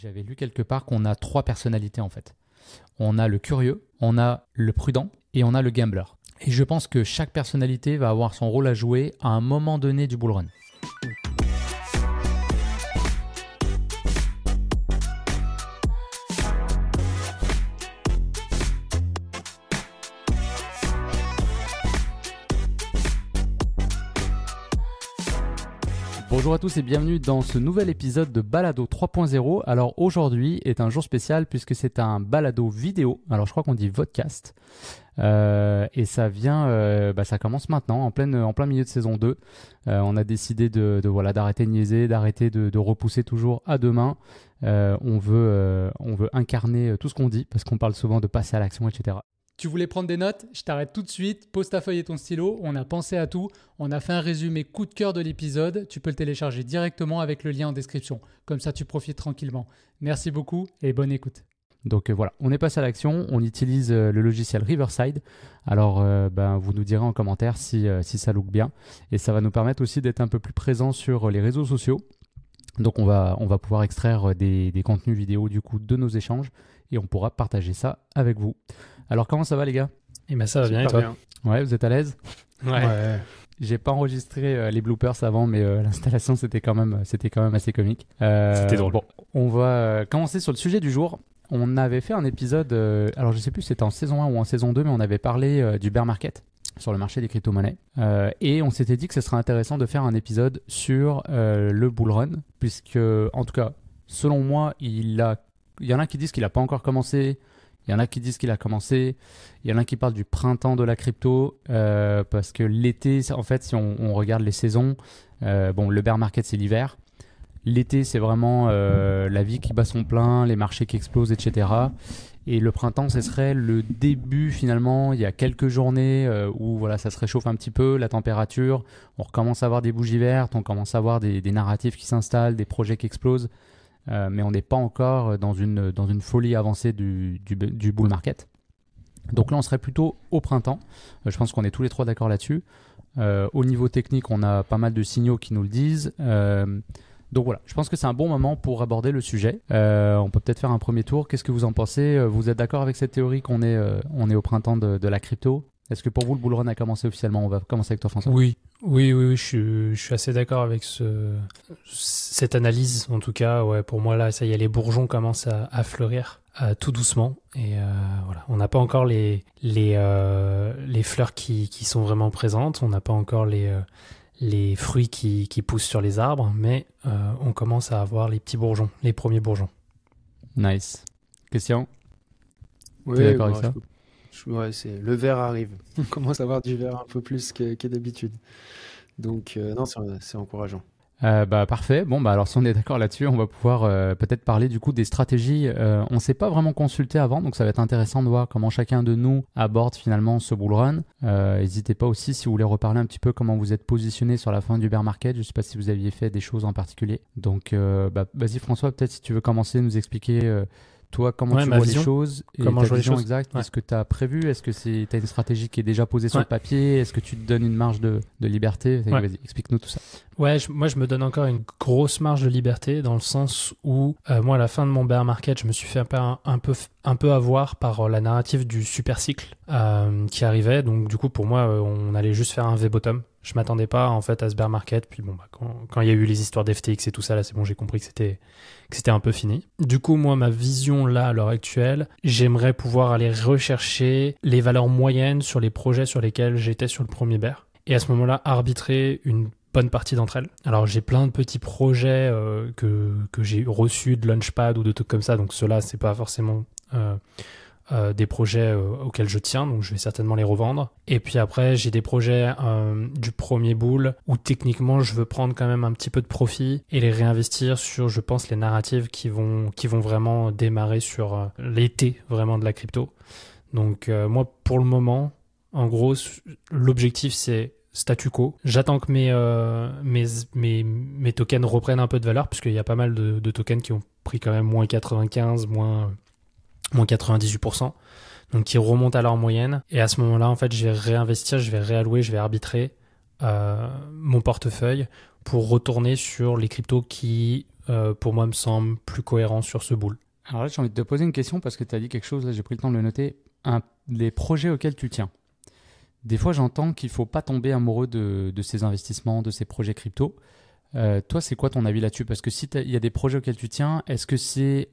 J'avais lu quelque part qu'on a trois personnalités en fait. On a le curieux, on a le prudent et on a le gambler. Et je pense que chaque personnalité va avoir son rôle à jouer à un moment donné du bull run. Bonjour à tous et bienvenue dans ce nouvel épisode de Balado 3.0. Alors aujourd'hui est un jour spécial puisque c'est un balado vidéo. Alors je crois qu'on dit vodcast. Euh, et ça vient, euh, bah, ça commence maintenant, en, pleine, en plein milieu de saison 2. Euh, on a décidé de, voilà d'arrêter de niaiser, d'arrêter de, repousser toujours à demain. on on veut incarner tout ce qu'on dit parce qu'on parle souvent de passer à l'action, etc. Tu voulais prendre des notes? Je t'arrête tout de suite. Pose ta feuille et ton stylo. On a pensé à tout. On a fait un résumé coup de cœur de l'épisode. Tu peux le télécharger directement avec le lien en description. Comme ça, tu profites tranquillement. Merci beaucoup et bonne écoute. Donc euh, voilà, on est passé à l'action. On utilise euh, le logiciel Riverside. Alors, euh, ben, vous nous direz en commentaire si, ça look bien. Et ça va nous permettre aussi d'être un peu plus présent sur les réseaux sociaux. Donc on va, on va pouvoir extraire des, des contenus vidéo du coup de nos échanges et on pourra partager ça avec vous. Alors comment ça va les gars? Eh ben ça va bien et toi? Ouais, vous êtes à l'aise? Ouais. J'ai pas enregistré euh, les bloopers avant, mais euh, l'installation c'était quand même c'était quand même assez comique. Euh, c'était drôle. Bon, on va commencer sur le sujet du jour. On avait fait un épisode, alors je sais plus si c'était en saison 1 ou en saison 2, mais on avait parlé du bear market sur le marché des crypto-monnaies. et on s'était dit que ce serait intéressant de faire un épisode sur le bull run, puisque en tout cas, selon moi, il, a, il y en a qui disent qu'il n'a pas encore commencé, il y en a qui disent qu'il a commencé. Il y en a qui parlent du printemps de la crypto euh, parce que l'été, en fait, si on, regarde les saisons, euh, bon, le bear market c'est l'hiver. L'été, c'est vraiment euh, la vie qui bat son plein, les marchés qui explosent, etc. Et le printemps, ce serait le début finalement. Il y a quelques journées où voilà, ça se réchauffe un petit peu, la température. On recommence à avoir des bougies vertes, on commence à avoir des, des narratifs qui s'installent, des projets qui explosent. Euh, mais on n'est pas encore dans une, dans une folie avancée du, du, bull market. Donc là, on serait plutôt au printemps. Euh, je pense qu'on est tous les trois d'accord là-dessus. Euh, au niveau technique, on a pas mal de signaux qui nous le disent. donc voilà, je pense que c'est un bon moment pour aborder le sujet. on peut peut-être faire un premier tour. Qu'est-ce que vous en pensez? Vous êtes d'accord avec cette théorie qu'on est, on est au printemps de, de la crypto? Est-ce que pour vous, le bull run a commencé officiellement? On va commencer avec toi, François. Oui, oui, oui, oui, je suis, je suis assez d'accord avec ce, cette analyse. En tout cas, ouais, pour moi là, ça y est, les bourgeons commencent à, à fleurir euh, tout doucement. Et euh, voilà, on n'a pas encore les les euh, les fleurs qui, qui sont vraiment présentes. On n'a pas encore les euh, les fruits qui, qui poussent sur les arbres, mais euh, on commence à avoir les petits bourgeons, les premiers bourgeons. Nice. Question. Oui, d'accord avec ça? Ouais, c'est le verre arrive. On commence à avoir du verre un peu plus que, d'habitude. Donc euh, non, c'est encourageant. Euh, bah parfait. Bon bah alors si on est d'accord là-dessus, on va pouvoir euh, peut-être parler du coup des stratégies. Euh, on s'est pas vraiment consulté avant, donc ça va être intéressant de voir comment chacun de nous aborde finalement ce bull run. N'hésitez pas aussi si vous voulez reparler un petit peu comment vous êtes positionné sur la fin du bear market. Je sais pas si vous aviez fait des choses en particulier. Donc bah, vas-y François, peut-être si tu veux commencer, nous expliquer toi, comment tu vois les choses et Comment je vois les choses. exactes Est-ce que tu as prévu? Est-ce que tu as une stratégie qui est déjà posée sur le papier? Est-ce que tu te donnes une marge de, de liberté? Explique-nous tout ça. Ouais, moi je me donne encore une grosse marge de liberté dans le sens où euh, moi à la fin de mon bear market, je me suis fait un peu un, peu, un peu avoir par euh, la narrative du super cycle euh, qui arrivait. Donc du coup pour moi, on allait juste faire un V bottom. Je m'attendais pas en fait à ce bear market. Puis bon, bah, quand il y a eu les histoires d'FTX et tout ça, là c'est bon, j'ai compris que c'était que c'était un peu fini. Du coup, moi, ma vision là à l'heure actuelle, j'aimerais pouvoir aller rechercher les valeurs moyennes sur les projets sur lesquels j'étais sur le premier bear. Et à ce moment-là, arbitrer une bonne partie d'entre elles. Alors j'ai plein de petits projets euh, que, que j'ai reçus de Launchpad ou de trucs comme ça, donc cela c'est pas forcément euh, euh, des projets euh, auxquels je tiens, donc je vais certainement les revendre. Et puis après, j'ai des projets euh, du premier boule où techniquement je veux prendre quand même un petit peu de profit et les réinvestir sur, je pense, les narratives qui vont, qui vont vraiment démarrer sur l'été vraiment de la crypto. Donc moi, pour le moment, en gros, l'objectif c'est statu quo. J'attends que mes, mes, mes, mes, tokens reprennent un peu de valeur, puisqu'il y a pas mal de, de, tokens qui ont pris quand même moins 95, moins moins 98%, donc qui remontent à leur moyenne. Et à ce moment-là, en fait, je vais réinvestir, je vais réallouer, je vais arbitrer euh, mon portefeuille pour retourner sur les cryptos qui pour moi, me semble plus cohérent sur ce boule. Alors là, j'ai envie de te poser une question parce que tu as dit quelque chose, là j'ai pris le temps de le noter. Les projets auxquels tu tiens. Des fois, j'entends qu'il ne faut pas tomber amoureux de, de, ces investissements, de ces projets crypto. Euh, toi, c'est quoi ton avis là-dessus? Parce que si il y a des projets auxquels tu tiens, est-ce que c'est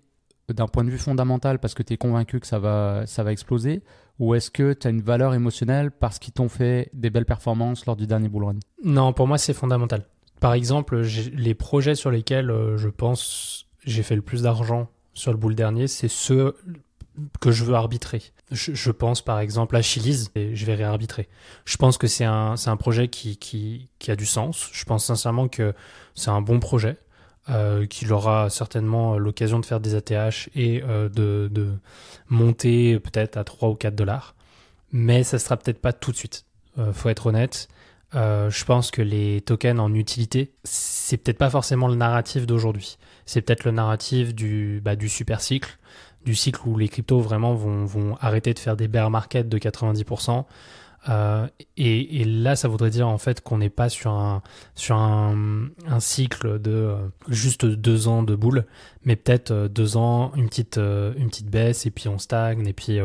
d'un point de vue fondamental parce que tu es convaincu que ça va, ça va exploser Ou est-ce que tu as une valeur émotionnelle parce qu'ils t'ont fait des belles performances lors du dernier bull run Non, pour moi, c'est fondamental. Par exemple, les projets sur lesquels euh, je pense j'ai fait le plus d'argent sur le boule dernier, c'est ceux que je veux arbitrer. Je, pense par exemple à Chili's et je vais réarbitrer. Je pense que c'est un, un projet qui, qui, qui, a du sens. Je pense sincèrement que c'est un bon projet, euh, qu'il aura certainement l'occasion de faire des ATH et euh, de, de, monter peut-être à 3 ou 4 dollars. Mais ça sera peut-être pas tout de suite. Euh, faut être honnête. Euh, je pense que les tokens en utilité, c'est peut-être pas forcément le narratif d'aujourd'hui. C'est peut-être le narratif du, bah, du super cycle, du cycle où les cryptos vraiment vont, vont arrêter de faire des bear markets de 90%, euh, et, là, ça voudrait dire en fait qu'on n'est pas sur un sur un, cycle de euh, juste deux ans de boule, mais peut-être euh, deux ans, une petite une petite baisse et puis on stagne et puis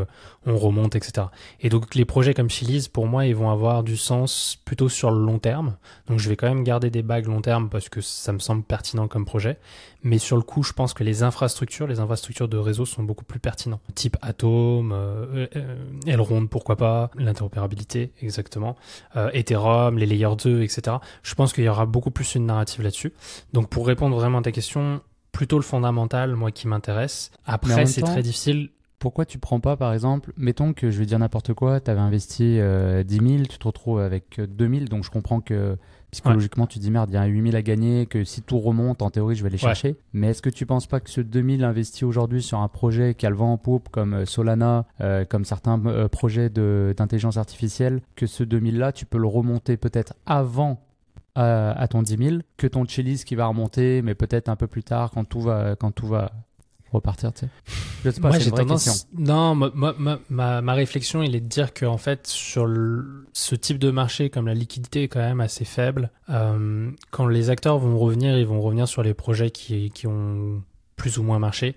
on remonte, etc. Et donc les projets comme Chili's, pour moi, ils vont avoir du sens plutôt sur le long terme. Donc je vais quand même garder des bagues long terme parce que ça me semble pertinent comme projet. Mais sur le coup, je pense que les infrastructures, les infrastructures de réseau sont beaucoup plus pertinents. Type Atom, euh, Elrond, pourquoi pas, l'interopérabilité, exactement, euh, Ethereum, les layers 2, etc. Je pense qu'il y aura beaucoup plus une narrative là-dessus. Donc pour répondre vraiment à ta question, plutôt le fondamental, moi, qui m'intéresse. Après, c'est très difficile pourquoi tu prends pas, par exemple, mettons que je vais dire n'importe quoi, tu avais investi 10 000, tu te retrouves avec 2 000, donc je comprends que psychologiquement tu dis merde, il y a 8 000 à gagner, que si tout remonte, en théorie, je vais les chercher. Mais est-ce que tu penses pas que ce 2 000 investi aujourd'hui sur un projet qui a le vent en poupe, comme euh, Solana, euh, comme certains euh, projets d'intelligence artificielle, que ce 2 000 là, tu peux le remonter peut-être avant à ton 10 000 que ton Chili's qui va remonter, mais peut-être un peu plus tard quand tout va, quand tout va repartir, tu sais. Je sais pas, Moi, j'ai tendance. Non, ma, ma, ma, réflexion, il est de dire qu'en fait, sur ce type de marché, comme la liquidité est quand même assez faible, euh, quand les acteurs vont revenir, ils vont revenir sur les projets qui, qui ont plus ou moins marché.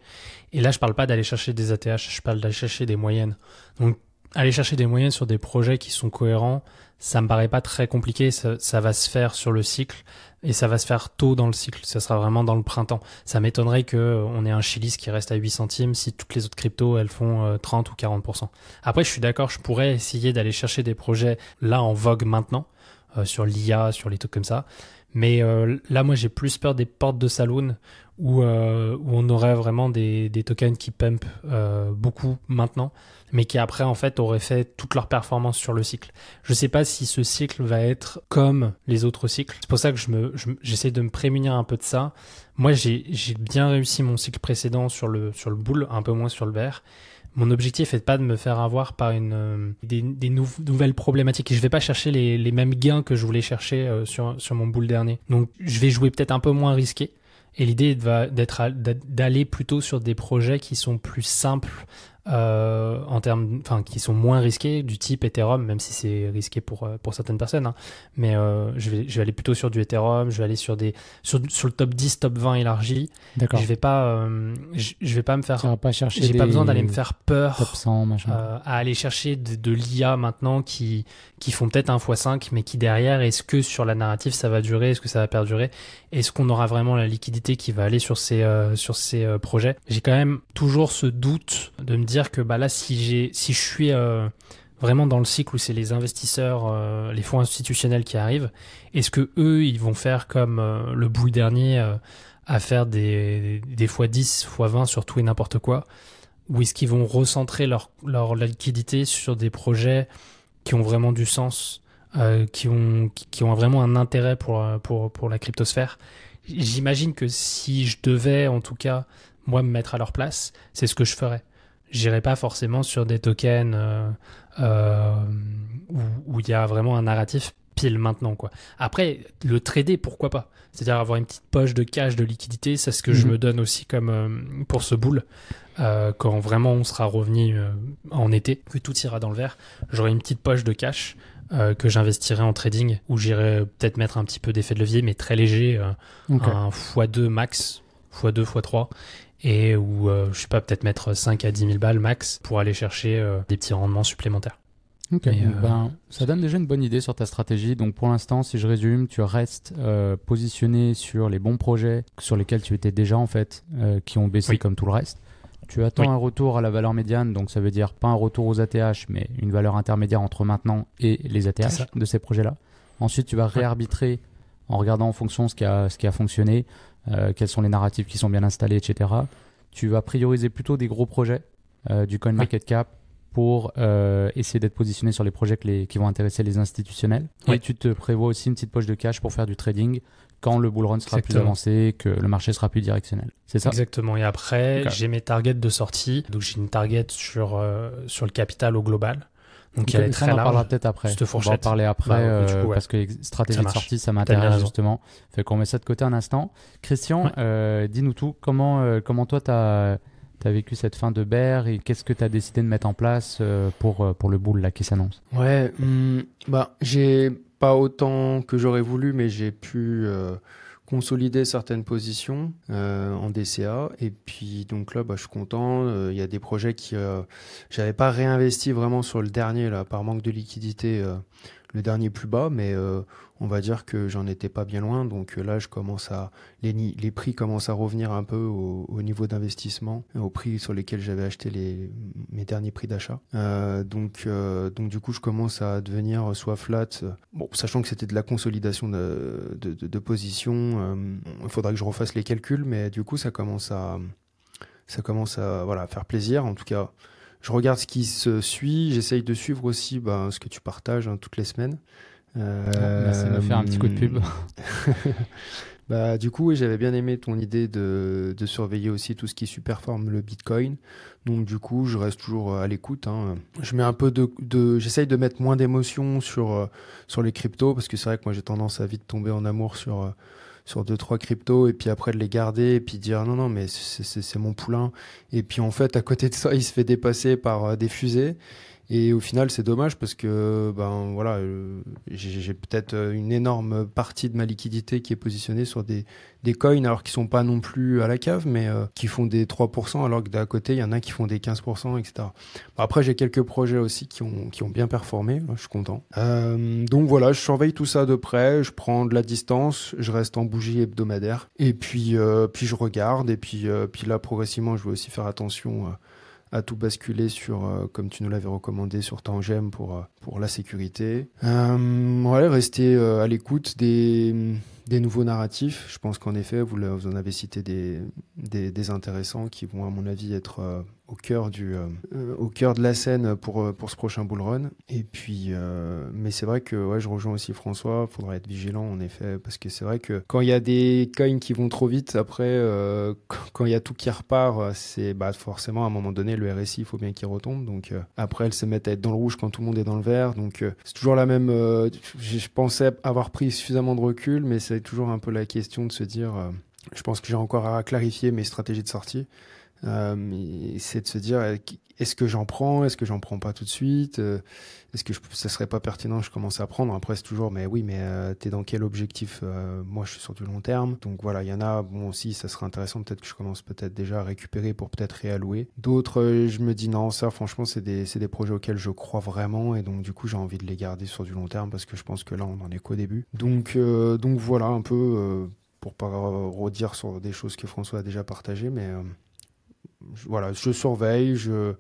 Et là, je parle pas d'aller chercher des ATH, je parle d'aller chercher des moyennes. Donc, aller chercher des moyennes sur des projets qui sont cohérents, ça me paraît pas très compliqué. Ça, va se faire sur le cycle et ça va se faire tôt dans le cycle. Ça sera vraiment dans le printemps. Ça m'étonnerait que euh, on ait un Chilis qui reste à 8 centimes si toutes les autres cryptos elles font 30 euh, ou 40%. Après, je suis d'accord, je pourrais essayer d'aller chercher des projets là en vogue maintenant euh, sur l'IA, sur les trucs comme ça. Mais là, moi, j'ai plus peur des portes de saloon où, où on aurait vraiment des, des tokens qui pump beaucoup maintenant mais qui après en fait auraient fait toute leur performance sur le cycle. Je sais pas si ce cycle va être comme les autres cycles. C'est pour ça que je me, j'essaie de me prémunir un peu de ça. Moi, j'ai, j'ai bien réussi mon cycle précédent sur le, sur le boule, un peu moins sur le vert. Mon objectif est pas de me faire avoir par une, euh, des, des nouvelles problématiques. Je vais pas chercher les, mêmes gains que je voulais chercher euh, sur, sur mon boule dernier. Donc, je vais jouer peut-être un peu moins risqué. Et l'idée d'être d'aller plutôt sur des projets qui sont plus simples euh, en termes, enfin, qui sont moins risqués, du type Ethereum, même si c'est risqué pour euh, pour certaines personnes. Hein. Mais euh, je vais je vais aller plutôt sur du Ethereum, je vais aller sur des sur, sur le top 10, top 20 élargi. D'accord. Je vais pas euh, je, je, vais pas me faire. Tu pas chercher. J'ai pas besoin d'aller me faire peur. Top 100, machin. à aller chercher de, de l'IA maintenant qui qui font peut-être un x5, mais qui derrière, est-ce que sur la narrative ça va durer, est-ce que ça va perdurer, est-ce qu'on aura vraiment la liquidité qui va aller sur ces sur ces projets? J'ai quand même toujours ce doute de me dire dire que bah, là, si, je suis euh, vraiment dans le cycle où c'est les investisseurs, euh, les fonds institutionnels qui arrivent, est-ce que eux, ils vont faire comme euh, le bout dernier à faire des, fois 10, fois 20 sur tout et n'importe quoi? Ou est-ce qu'ils vont recentrer leur, liquidité sur des projets qui ont vraiment du sens, qui, ont, vraiment un intérêt pour la cryptosphère? J'imagine que si je devais, en tout cas, moi, me mettre à leur place, c'est ce que je ferais j'irai pas forcément sur des tokens euh, euh, où il y a vraiment un narratif pile maintenant quoi. Après le trader pourquoi pas? C'est-à-dire avoir une petite poche de cash de liquidité, c'est ce que je mhm. me donne aussi comme euh, pour ce boule quand vraiment on sera revenu en été, que tout ira dans le vert, j'aurai une petite poche de cash que j'investirai en trading où j'irai peut-être mettre un petit peu d'effet de levier mais très léger un x2 max x2, x3 et où je sais pas peut-être mettre 5 à 10 000 balles max pour aller chercher des petits rendements supplémentaires. Ok, ben, ça donne déjà une bonne idée sur ta stratégie. Donc pour l'instant, si je résume, tu restes positionné sur les bons projets sur lesquels tu étais déjà en fait, qui ont baissé comme tout le reste. Tu attends un retour à la valeur médiane, donc ça veut dire pas un retour aux ATH, mais une valeur intermédiaire entre maintenant et les ATH de ces projets-là. Ensuite, tu vas réarbitrer en regardant en fonction ce qui a, ce qui a fonctionné, euh, quels sont les narratifs qui sont bien installés, etc. Tu vas prioriser plutôt des gros projets euh, du CoinMarketCap pour euh, essayer d'être positionné sur les projets qui vont intéresser les institutionnels. Et tu te prévois aussi une petite poche de cash pour faire du trading quand le bull run sera plus avancé, que le marché sera plus directionnel. C'est ça? Exactement. Et après, j'ai mes targets de sortie. Donc j'ai une target sur, euh, sur le capital au global. Donc il y a très on en parlera peut-être après. On va en parler après bah, euh, parce que stratégie de sortie, ça m'intéresse justement. Fait qu'on met ça de côté un instant. Christian, euh, dis-nous tout. Comment, comment toi, tu as, vécu cette fin de bear et qu'est-ce que tu as décidé de mettre en place pour, pour le bull là, qui s'annonce? Ouais, hmm, bah, j'ai pas autant que j'aurais voulu, mais j'ai pu euh, consolider certaines positions euh, en DCA. Et puis donc là, bah, je suis content. Euh, il y a des projets qui j'avais pas réinvesti vraiment sur le dernier là par manque de liquidité, le dernier plus bas, mais on va dire que j'en étais pas bien loin. Donc euh, là, je commence à les, prix commencent à revenir un peu au, niveau d'investissement, au prix sur lesquels j'avais acheté les, mes derniers prix d'achat. Euh, donc, euh, donc du coup, je commence à devenir soit flat, bon, sachant que c'était de la consolidation de, de, position. il faudra que je refasse les calculs, mais du coup, ça commence à ça commence à voilà faire plaisir. En tout cas, je regarde ce qui se suit. J'essaye de suivre aussi ben, ce que tu partages hein, toutes les semaines. Euh, Merci de me faire un petit coup de pub. bah, du coup, j'avais bien aimé ton idée de, de, surveiller aussi tout ce qui superforme le Bitcoin. Donc, du coup, je reste toujours à l'écoute. Hein. Je mets un peu de, de j'essaye de mettre moins d'émotion sur euh, sur les cryptos parce que c'est vrai que moi j'ai tendance à vite tomber en amour sur euh, sur deux trois cryptos et puis après de les garder et puis dire non non mais c'est mon poulain. Et puis en fait à côté de ça il se fait dépasser par des fusées et au final, c'est dommage parce que ben voilà, euh, j'ai peut-être euh, une énorme partie de ma liquidité qui est positionnée sur des, coins alors qu'ils sont pas non plus à la cave, mais euh, qui font des 3%, alors que d'à côté, il y en a qui font des 15%, etc. Après, j'ai quelques projets aussi qui ont, qui ont bien performé, je suis content. Donc voilà, je surveille tout ça de près, je prends de la distance, je reste en bougie hebdomadaire, et puis, puis je regarde, et puis, puis là, progressivement, je vais aussi faire attention à tout basculer sur, euh, comme tu nous l'avais recommandé, sur Tangem pour, euh, pour la sécurité. Euh, voilà, rester à l'écoute des, nouveaux narratifs. Je pense qu'en effet, vous, en avez cité des, des, intéressants qui vont, à mon avis, être au cœur du euh, euh, au cœur de la scène pour euh, pour ce prochain bull run. Et puis mais c'est vrai que ouais je rejoins aussi François faudra être vigilant en effet parce que c'est vrai que quand il y a des coins qui vont trop vite après quand il y a tout qui repart c'est bah forcément à un moment donné le RSI il faut bien qu'il retombe. Donc après elles se mettent à être dans le rouge quand tout le monde est dans le vert. Donc c'est toujours la même je pensais avoir pris suffisamment de recul mais c'est toujours un peu la question de se dire je pense que j'ai encore à clarifier mes stratégies de sortie. euh, c'est de se dire euh, est-ce que j'en prends, est-ce que j'en prends pas tout de suite, euh, est-ce que je, ça serait pas pertinent que je commence à prendre? Après c'est toujours mais oui mais euh, t'es dans quel objectif? Moi je suis sur du long terme, donc voilà il y en a bon aussi ça serait intéressant peut-être que je commence peut-être déjà à récupérer pour peut-être réallouer. D'autres je me dis non ça franchement c'est des des projets auxquels je crois vraiment et donc du coup j'ai envie de les garder sur du long terme parce que je pense que là on en est qu'au début. Donc donc voilà un peu pour pas redire sur des choses que François a déjà partagées mais voilà, je surveille, je,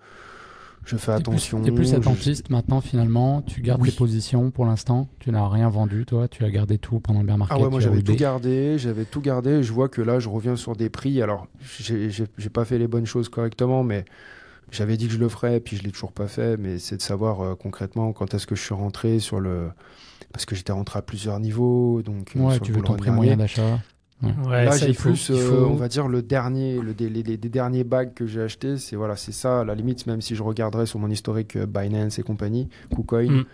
je fais attention. Tu es plus attentiste maintenant finalement, tu gardes tes positions pour l'instant, tu n'as rien vendu toi, tu as gardé tout pendant le bear market. Ah ouais, moi j'avais tout gardé, j'avais tout gardé, je vois que là je reviens sur des prix, alors j'ai pas fait les bonnes choses correctement, mais j'avais dit que je le ferais, puis je l'ai toujours pas fait, mais c'est de savoir euh, concrètement quand est-ce que je suis rentré sur le... Parce que j'étais rentré à plusieurs niveaux, donc... Euh, ouais, tu veux ton prix moyen d'achat Là, j'ai plus, euh, on va dire, le dernier, le, les, les, derniers bags que j'ai achetés, c'est voilà, c'est ça, à la limite, même si je regarderais sur mon historique euh, Binance et compagnie, KuCoin, mm.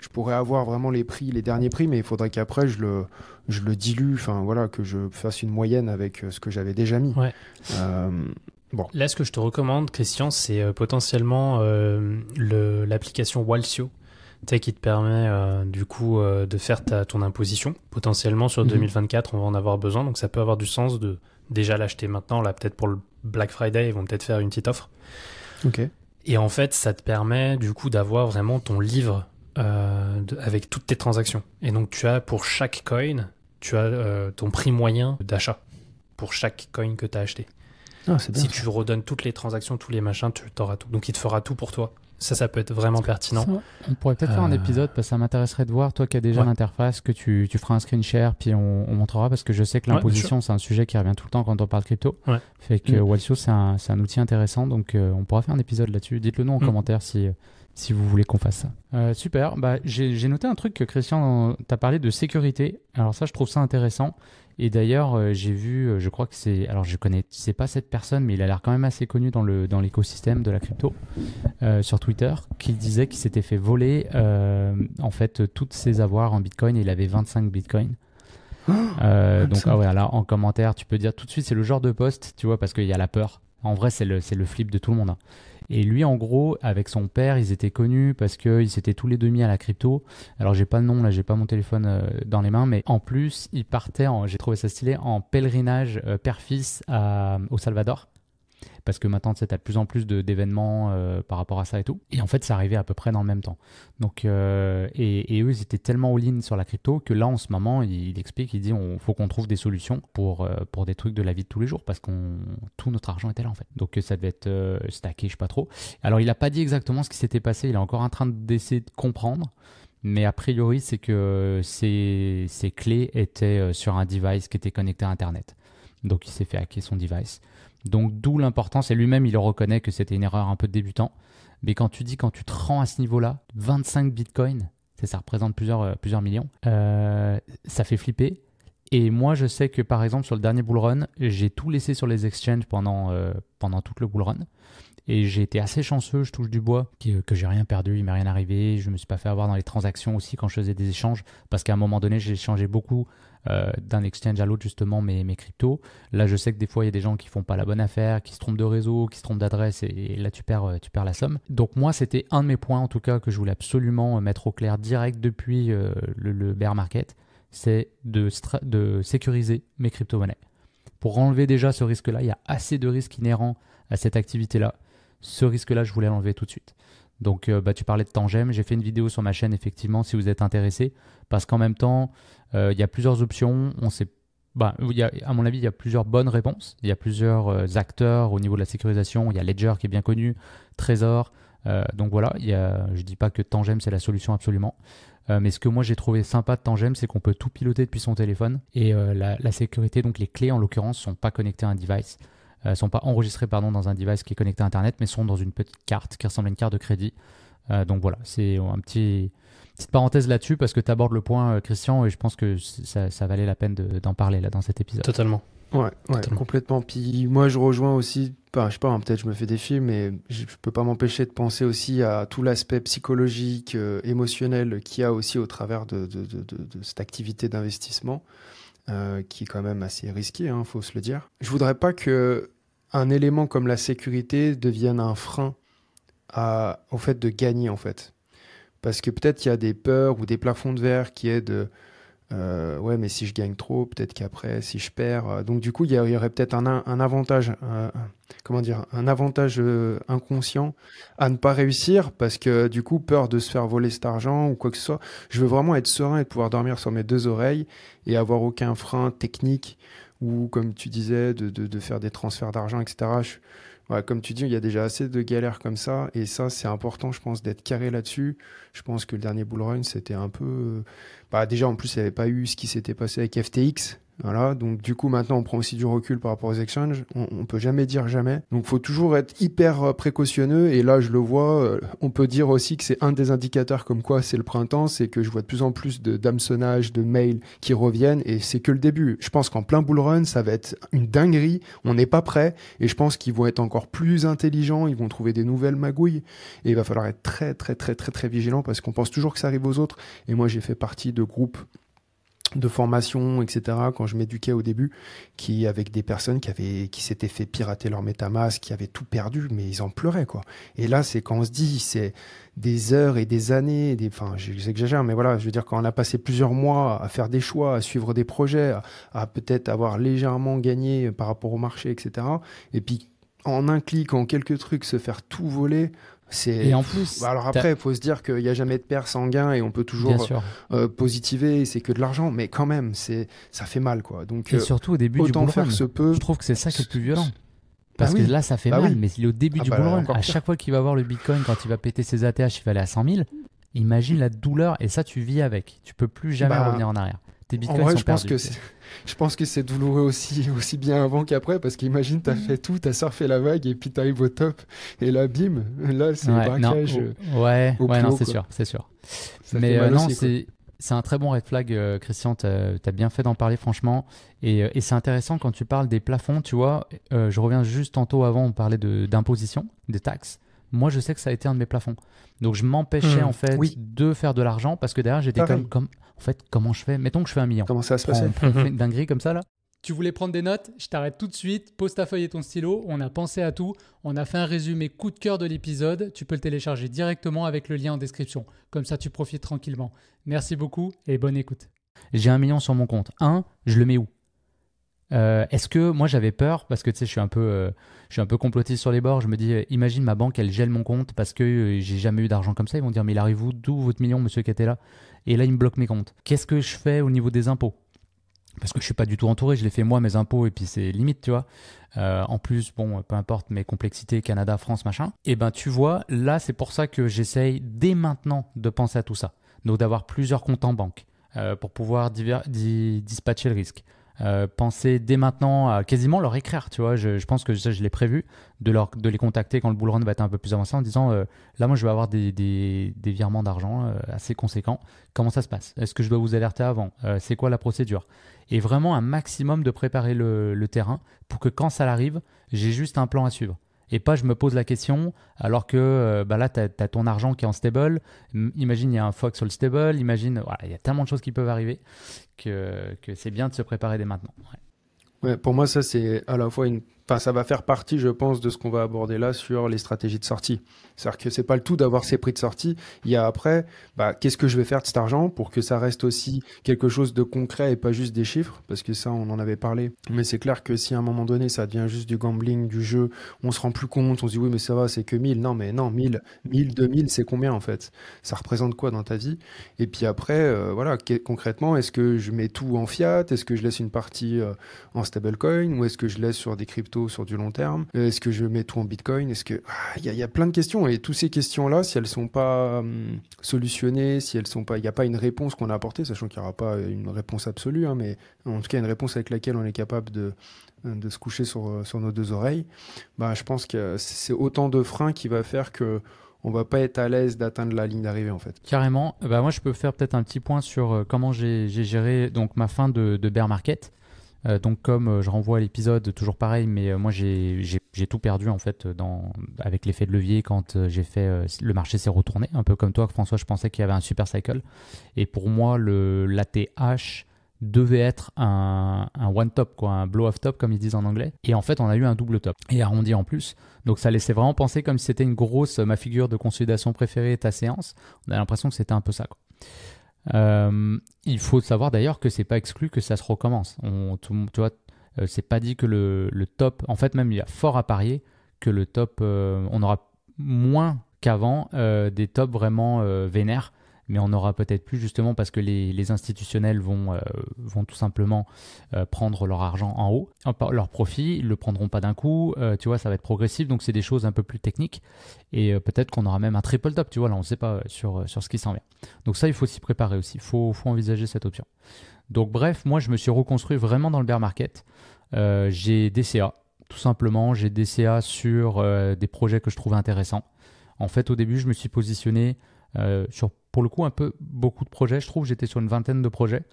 je pourrais avoir vraiment les prix, les derniers prix, mais il faudrait qu'après, je le, je le dilue, enfin voilà, que je fasse une moyenne avec euh, ce que j'avais déjà mis. bon. Là, ce que je te recommande, Christian, c'est potentiellement l'application Walsio qui te permet euh, du coup euh, de faire ta, ton imposition. Potentiellement sur 2024, mhm. on va en avoir besoin, donc ça peut avoir du sens de, déjà l'acheter maintenant. Là, peut-être pour le Black Friday, ils vont peut-être faire une petite offre. Ok. Et en fait, ça te permet du coup d'avoir vraiment ton livre euh, de- avec toutes tes transactions. Et donc, tu as pour chaque coin, tu as ton prix moyen d'achat pour chaque coin que tu as acheté. Ah, bien. Si ça. tu redonnes toutes les transactions, tous les machins, tu auras tout. Donc, il te fera tout pour toi. Ça, ça peut être vraiment pertinent. On pourrait peut-être faire un Euh, épisode parce que ça m'intéresserait de voir, toi qui as déjà Ouais. l'interface, que tu, tu feras un screen share puis on, on montrera parce que je sais que Ouais, l'imposition c'est un sujet qui revient tout le temps quand on parle crypto. Ouais. Fait que Mm. Walsio c'est un, un outil intéressant donc euh, on pourra faire un épisode là-dessus. Dites-le nous en Mm. commentaire si, si vous voulez qu'on fasse ça. Euh, super, bah, j'ai noté un truc que Christian t'a parlé de sécurité. Alors ça je trouve ça intéressant. Et d'ailleurs, euh, j'ai vu, euh, je crois que c'est, alors je connais, c'est pas cette personne, mais il a l'air quand même assez connu dans le dans l'écosystème de la crypto euh, sur Twitter, qui disait qu'il s'était fait voler euh, en fait toutes ses avoirs en Bitcoin. Et il avait 25 Bitcoins. Euh, donc 25. ah ouais, là en commentaire, tu peux dire tout de suite, c'est le genre de post, tu vois, parce qu'il y a la peur. En vrai, c'est le c'est le flip de tout le monde. hein. Et lui, en gros, avec son père, ils étaient connus parce qu'ils s'étaient tous les deux mis à la crypto. Alors, j'ai pas le nom, là, j'ai pas mon téléphone euh, dans les mains, mais en plus, ils partaient, en- j'ai trouvé ça stylé, en pèlerinage euh, père-fils au Salvador. Parce que maintenant, tu t'as de plus en plus d'événements euh, par rapport à ça et tout. Et en fait, ça arrivait à peu près dans le même temps. Donc, euh, et, eux, ils étaient tellement all-in sur la crypto que là, en ce moment, il, explique, il dit, on faut qu'on trouve des solutions pour, euh, pour des trucs de la vie de tous les jours parce qu'on tout notre argent était là en fait. Donc ça devait être stacké, je sais pas trop. Alors, il n'a pas dit exactement ce qui s'était passé. Il est encore en train d'essayer de comprendre. Mais a priori, c'est que ces, ces clés étaient sur un device qui était connecté à Internet. Donc, il s'est fait hacker son device. Donc, d'où l'importance. Et lui-même, il reconnaît que c'était une erreur un peu de débutant. Mais quand tu dis, quand tu te rends à ce niveau-là, 25 bitcoins, ça représente plusieurs, euh, plusieurs millions, euh, ça fait flipper. Et moi, je sais que par exemple, sur le dernier bull run, j'ai tout laissé sur les exchanges pendant, euh, pendant tout le bull run. Et j'ai été assez chanceux, je touche du bois, que, que j'ai rien perdu, il m'est rien arrivé. Je me suis pas fait avoir dans les transactions aussi quand je faisais des échanges, parce qu'à un moment donné, j'ai échangé beaucoup euh, d'un exchange à l'autre justement mes, cryptos. Là, je sais que des fois, il y a des gens qui font pas la bonne affaire, qui se trompent de réseau, qui se trompent d'adresse, et, là, tu perds, euh, tu perds la somme. Donc moi, c'était un de mes points en tout cas que je voulais absolument euh, mettre au clair direct depuis euh, le, bear market, c'est de, de sécuriser mes crypto-monnaies. Pour enlever déjà ce risque-là, il y a assez de risques inhérents à cette activité-là. Ce risque-là, je voulais l'enlever tout de suite. Donc, euh, bah, tu parlais de Tangem. J'ai fait une vidéo sur ma chaîne, effectivement, si vous êtes intéressé. Parce qu'en même temps, euh, il y a plusieurs options. On sait, bah, a, à mon avis, il y a plusieurs bonnes réponses. Il y a plusieurs euh, acteurs au niveau de la sécurisation. Il y a Ledger qui est bien connu, Trésor. Donc voilà, je dis pas que Tangem c'est la solution absolument. Mais ce que moi j'ai trouvé sympa de Tangem, c'est qu'on peut tout piloter depuis son téléphone. Et la, sécurité, donc les clés en l'occurrence, sont pas connectées à un device euh, sont pas enregistrés pardon, dans un device qui est connecté à Internet, mais sont dans une petite carte qui ressemble à une carte de crédit. Euh, donc voilà, c'est un petit petite parenthèse là-dessus parce que tu abordes le point, euh, Christian, et je pense que ça, ça valait la peine de- d'en parler là dans cet épisode. Totalement. Ouais, complètement. Puis moi, je rejoins aussi, enfin, je sais pas, hein, peut-être je me fais des films, mais je, je peux pas m'empêcher de penser aussi à tout l'aspect psychologique, euh, émotionnel qu'il y a aussi au travers de, de, de, de- de cette activité d'investissement, euh, qui est quand même assez risquée, hein, faut se le dire. Je voudrais pas que un élément comme la sécurité devienne un frein à, au fait de gagner, en fait. Parce que peut-être il y a des peurs ou des plafonds de verre qui est de euh, ouais, mais si je gagne trop, peut-être qu'après, si je perds. euh, donc, du coup, il y, aurait peut-être un, un avantage, un- comment dire, un avantage euh, inconscient à ne pas réussir parce que, du coup, peur de se faire voler cet argent ou quoi que ce soit. Je veux vraiment être serein et pouvoir dormir sur mes deux oreilles et avoir aucun frein technique ou, comme tu disais, de, de, de faire des transferts d'argent, etc. comme tu dis, il y a déjà assez de galères comme ça et ça, c'est important, je pense, d'être carré là-dessus. Je pense que le dernier bull run, c'était un peu. euh, bah, déjà, en plus, il n'y avait pas eu ce qui s'était passé avec FTX. Voilà, donc du coup maintenant on prend aussi du recul par rapport aux exchanges. On, on peut jamais dire jamais. Donc faut toujours être hyper euh, précautionneux. Et là je le vois. euh, on peut dire aussi que c'est un des indicateurs comme quoi c'est le printemps, c'est que je vois de plus en plus de d'hameçonnage, de mails qui reviennent. Et c'est que le début. Je pense qu'en plein bull run ça va être une dinguerie. On n'est pas prêt. Et je pense qu'ils vont être encore plus intelligents. Ils vont trouver des nouvelles magouilles. Et il va falloir être très très très très très vigilant parce qu'on pense toujours que ça arrive aux autres. Et moi j'ai fait partie de groupes de formation, etc. Quand je m'éduquais au début, qui avec des personnes qui avaient, qui s'étaient fait pirater leur MetaMask, qui avaient tout perdu, mais ils en pleuraient quoi. Et là, c'est quand on se dit, c'est des heures et des années, des, enfin, j'exagère, mais voilà, je veux dire quand on a passé plusieurs mois à faire des choix, à suivre des projets, à, à peut-être avoir légèrement gagné par rapport au marché, etc. Et puis en un clic, en quelques trucs, se faire tout voler. Et en plus, bah, alors après, il faut se dire qu'il n'y a jamais de perte sans gain et on peut toujours euh, positiver. C'est que de l'argent, mais quand même, c'est ça fait mal, quoi. Donc et euh, surtout au début du bull faire se peut. Je trouve que c'est ça qui est le plus violent. Parce bah que là, ça fait bah mal, mais il est au début ah du bull run. À chaque fois qu'il va voir le Bitcoin, quand il va péter ses ATH, il va aller à 100 000. Imagine la douleur, et ça, tu vis avec. Tu peux plus jamais revenir en arrière. Tes bitcoins en vrai, sont je pense que je pense que c'est douloureux aussi, aussi bien avant qu'après, parce qu'imagine, t'as fait tout, t'as surfé la vague, et puis t'arrives au top, et là, bim, là, c'est ouais, braquage. ouais, ouais, non, c'est sûr, c'est sûr. Mais euh, non, c'est. Un très bon red flag, euh, Christian. Tu as, bien fait d'en parler, franchement. Et, euh, et c'est intéressant quand tu parles des plafonds. Tu vois, je reviens juste tantôt avant, on parlait d'imposition, de, des taxes. Moi, je sais que ça a été un de mes plafonds. Donc, je m'empêchais, hmm. en fait, de faire de l'argent parce que derrière, j'étais comme, comme en fait, comment je fais? Mettons que je fais un million. Comment ça se passe une dinguerie comme ça, là tu voulais prendre des notes, je t'arrête tout de suite, pose ta feuille et ton stylo, on a pensé à tout, on a fait un résumé coup de cœur de l'épisode, tu peux le télécharger directement avec le lien en description, comme ça tu profites tranquillement. Merci beaucoup et bonne écoute. J'ai un million sur mon compte. Un, je le mets où? Euh, Est-ce que moi j'avais peur parce que tu sais je suis un peu euh, je suis un peu complotiste sur les bords. Je me dis euh, imagine ma banque elle gèle mon compte parce que j'ai jamais eu d'argent comme ça. Ils vont dire mais il arrive où? D'où votre million monsieur qui était là? Et là, il me bloque mes comptes. Qu'est-ce que je fais au niveau des impôts? Parce que je suis pas du tout entouré, je les fais moi mes impôts et puis c'est limite, tu vois. En plus, bon, peu importe mes complexités, Canada, France, machin. Et eh ben, tu vois, là, c'est pour ça que j'essaye dès maintenant de penser à tout ça. Donc d'avoir plusieurs comptes en banque pour pouvoir dispatcher le risque. Euh, penser dès maintenant à quasiment leur écrire, tu vois. Je, pense que ça, je l'ai prévu, de, leur, de les contacter quand le bull run va être un peu plus avancé en disant euh, là, moi, je vais avoir des, des, virements d'argent euh, assez conséquents. Comment ça se passe? Est-ce que je dois vous alerter avant? C'est quoi la procédure? Et vraiment un maximum de préparer le, le terrain pour que quand ça arrive, j'ai juste un plan à suivre et pas je me pose la question alors que euh, bah là tu as, ton argent qui est en stable. Imagine il y a un fox sur le stable. Imagine il y a tellement de choses qui peuvent arriver que, que c'est bien de se préparer dès maintenant. Ouais. pour moi ça c'est à la fois une Enfin, ça va faire partie, je pense, de ce qu'on va aborder là sur les stratégies de sortie. C'est-à-dire que c'est pas le tout d'avoir ces prix de sortie. Il y a après, bah, qu'est-ce que je vais faire de cet argent pour que ça reste aussi quelque chose de concret et pas juste des chiffres, parce que ça, on en avait parlé. Mais c'est clair que si à un moment donné, ça devient juste du gambling, du jeu, on se rend plus compte, on se dit oui, mais ça va, c'est que 1000. Non, mais non, 1000, 1000, 2000, c'est combien en fait? Ça représente quoi dans ta vie? Et puis après, euh, voilà, concrètement, est-ce que je mets tout en fiat? Est-ce que je laisse une partie euh, en stablecoin? Ou est-ce que je laisse sur des cryptos sur du long terme euh, Est-ce que je mets tout en Bitcoin? Est-ce que ah, il y, a plein de questions et toutes ces questions-là, si elles sont pas hum, solutionnées, si elles sont pas, il n'y a pas une réponse qu'on a apportée, sachant qu'il n'y aura pas une réponse absolue, hein, mais en tout cas une réponse avec laquelle on est capable de se coucher sur, sur nos deux oreilles, bah, je pense que c'est autant de freins qui va faire que on va pas être à l'aise d'atteindre la ligne d'arrivée en fait. Carrément. Bah moi je peux faire peut-être un petit point sur euh, comment j'ai géré donc ma fin de, de bear market. Euh, donc comme euh, je renvoie à l'épisode, toujours pareil, mais euh, moi j'ai tout perdu en fait avec l'effet de levier quand j'ai fait le marché s'est retourné, un peu comme toi François, je pensais qu'il y avait un super cycle. Et pour moi l'ATH devait être un, one top, quoi, un blow off top comme ils disent en anglais. Et en fait, on a eu un double top et arrondi en plus. Donc ça laissait vraiment penser comme si c'était une grosse, ma figure de consolidation préférée, ta séance. On a l'impression que c'était un peu ça. Euh, il faut savoir d'ailleurs que c'est pas exclu que ça se recommence. On, tu vois, euh, c'est pas dit que le, le, top. En fait, même il y a fort à parier que le top, euh, on aura moins qu'avant des tops vraiment vénères mais on aura peut-être plus justement parce que les, institutionnels vont, euh, vont tout simplement euh, prendre leur argent en haut, leur profit, ils le prendront pas d'un coup, euh, tu vois, ça va être progressif, donc c'est des choses un peu plus techniques, et peut-être qu'on aura même un triple top, tu vois, là on ne sait pas sur, sur ce qui s'en vient. Donc ça, il faut s'y préparer aussi, il faut, faut envisager cette option. Donc bref, moi je me suis reconstruit vraiment dans le bear market, j'ai DCA, tout simplement, j'ai DCA sur des projets que je trouvais intéressants. En fait, au début, je me suis positionné sur pour le coup un peu beaucoup de projets. Je trouve j'étais sur une vingtaine de projets,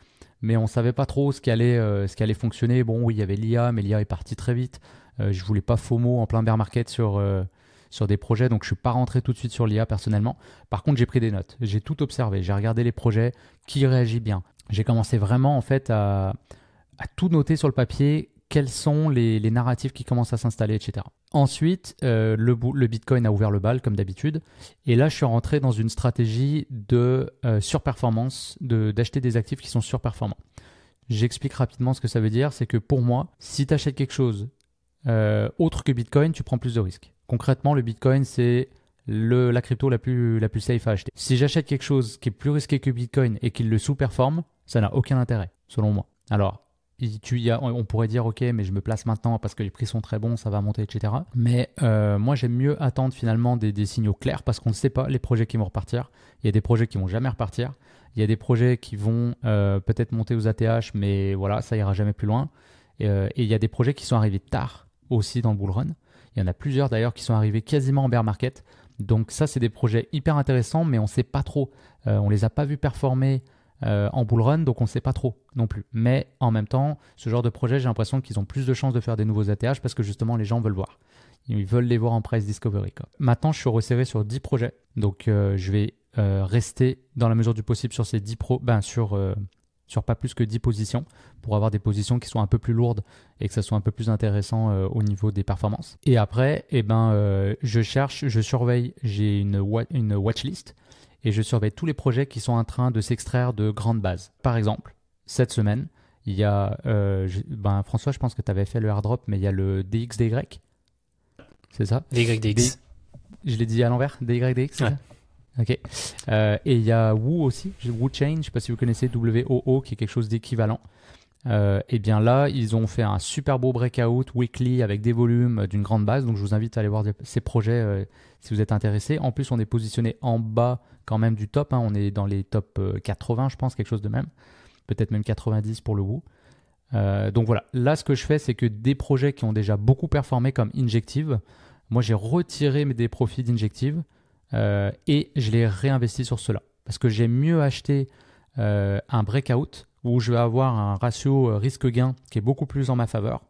mais on savait pas trop ce qui allait, euh, ce fonctionner. Bon, oui, il y avait l'IA, mais l'IA est partie très vite. Euh, je voulais pas FOMO en plein bear market sur euh, sur des projets, donc je suis pas rentré tout de suite sur l'IA personnellement. Par contre, j'ai pris des notes, j'ai tout observé, j'ai regardé les projets, qui réagit bien, j'ai commencé vraiment en fait à, à tout noter sur le papier quels sont les, les narratifs qui commencent à s'installer, etc. Ensuite, euh, le, le Bitcoin a ouvert le bal, comme d'habitude. Et là, je suis rentré dans une stratégie de euh, surperformance, d'acheter des actifs qui sont surperformants. J'explique rapidement ce que ça veut dire. C'est que pour moi, si tu achètes quelque chose euh, autre que Bitcoin, tu prends plus de risques. Concrètement, le Bitcoin, c'est la crypto la plus, la plus safe à acheter. Si j'achète quelque chose qui est plus risqué que Bitcoin et qu'il le sous-performe, ça n'a aucun intérêt, selon moi. Alors, on pourrait dire ok mais je me place maintenant parce que les prix sont très bons ça va monter etc mais euh, moi j'aime mieux attendre finalement des, signaux clairs parce qu'on ne sait pas les projets qui vont repartir. Il y a des projets qui vont jamais repartir. Il y a des projets qui vont euh, peut-être monter aux ATH mais voilà ça ira jamais plus loin. Et, euh, et il y a des projets qui sont arrivés tard aussi dans le bull run. Il y en a plusieurs d'ailleurs qui sont arrivés quasiment en bear market. Donc ça c'est des projets hyper intéressants mais on ne sait pas trop. On les a pas vus performer euh, en bull run, donc on ne sait pas trop non plus. Mais en même temps, ce genre de projet, j'ai l'impression qu'ils ont plus de chances de faire des nouveaux ATH parce que justement, les gens veulent voir. Ils veulent les voir en price discovery. quoi. Maintenant, je suis resserré sur 10 projets, donc euh, je vais euh, rester dans la mesure du possible sur ces 10 pro, ben, sur, sur pas plus que 10 positions pour avoir des positions qui sont un peu plus lourdes et que ça soit un peu plus intéressant au niveau des performances. Et après, eh ben, je cherche, je surveille, j'ai une, wa- une watchlist et je surveille tous les projets qui sont en train de s'extraire de grandes bases. Par exemple, cette semaine, il y a, euh, ben, François, je pense que tu avais fait le airdrop, mais il y a le DXDY. C'est ça? DYDX. Je l'ai dit à l'envers DYDX Ouais. Ok. Euh, et il y a Woo aussi, Woo Chain, je sais pas si vous connaissez WOO, qui est quelque chose d'équivalent. Euh, et bien là, ils ont fait un super beau breakout weekly avec des volumes euh, d'une grande base. Donc je vous invite à aller voir ces projets euh, si vous êtes intéressé. En plus, on est positionné en bas quand même du top. hein. On est dans les top euh, 80, je pense, quelque chose de même. Peut-être même 90 pour le Woo. Euh, donc voilà, là ce que je fais, c'est que des projets qui ont déjà beaucoup performé comme Injective, moi j'ai retiré des profits d'Injective euh, et je les réinvestis sur cela. Parce que j'aime mieux acheter euh, un breakout où je vais avoir un ratio euh, risque-gain qui est beaucoup plus en ma faveur.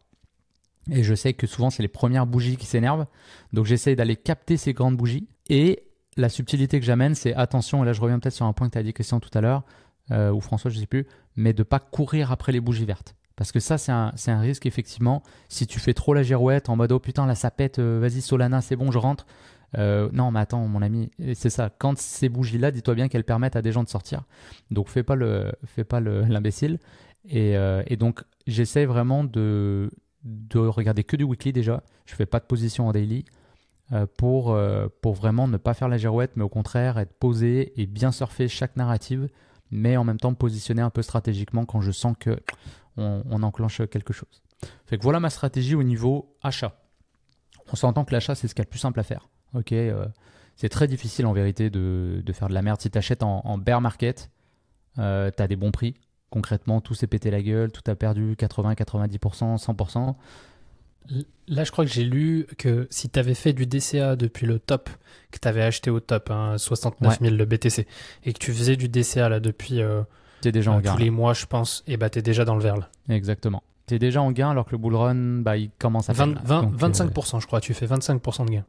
Et je sais que souvent c'est les premières bougies qui s'énervent. Donc j'essaye d'aller capter ces grandes bougies. Et la subtilité que j'amène, c'est attention, et là je reviens peut-être sur un point que tu as dit Christian tout à l'heure, euh, ou François, je sais plus, mais de pas courir après les bougies vertes. Parce que ça, c'est un, un risque, effectivement. Si tu fais trop la girouette en mode oh putain, là ça pète, euh, vas-y Solana, c'est bon, je rentre. Euh, non, mais attends, mon ami, c'est ça. Quand ces bougies-là, dis-toi bien qu'elles permettent à des gens de sortir. Donc fais pas le, fais pas le- l'imbécile. Et, et donc j'essaie vraiment de, de regarder que du weekly déjà. Je fais pas de position en daily pour, euh, pour vraiment ne pas faire la girouette, mais au contraire être posé et bien surfer chaque narrative, mais en même temps positionner un peu stratégiquement quand je sens que on, enclenche quelque chose. Fait que voilà ma stratégie au niveau achat. On s'entend que l'achat c'est ce qu'il y a de plus simple à faire. Ok, euh, c'est très difficile en vérité de, de faire de la merde. Si tu achètes en, en bear market, euh, tu as des bons prix. Concrètement, tout s'est pété la gueule, tout a perdu 80, 90%, 100%. Là, je crois que j'ai lu que si tu avais fait du DCA depuis le top, que tu avais acheté au top, hein, 69 000 le BTC, et que tu faisais du DCA là depuis euh, es déjà en euh, gain. tous là. les mois, je pense, et bah t'es déjà dans le vert là. Exactement. Tu es déjà en gain alors que le bull run, bah, il commence à 20 faire. 20 Donc, euh, 25%, je crois, tu fais 25% de gain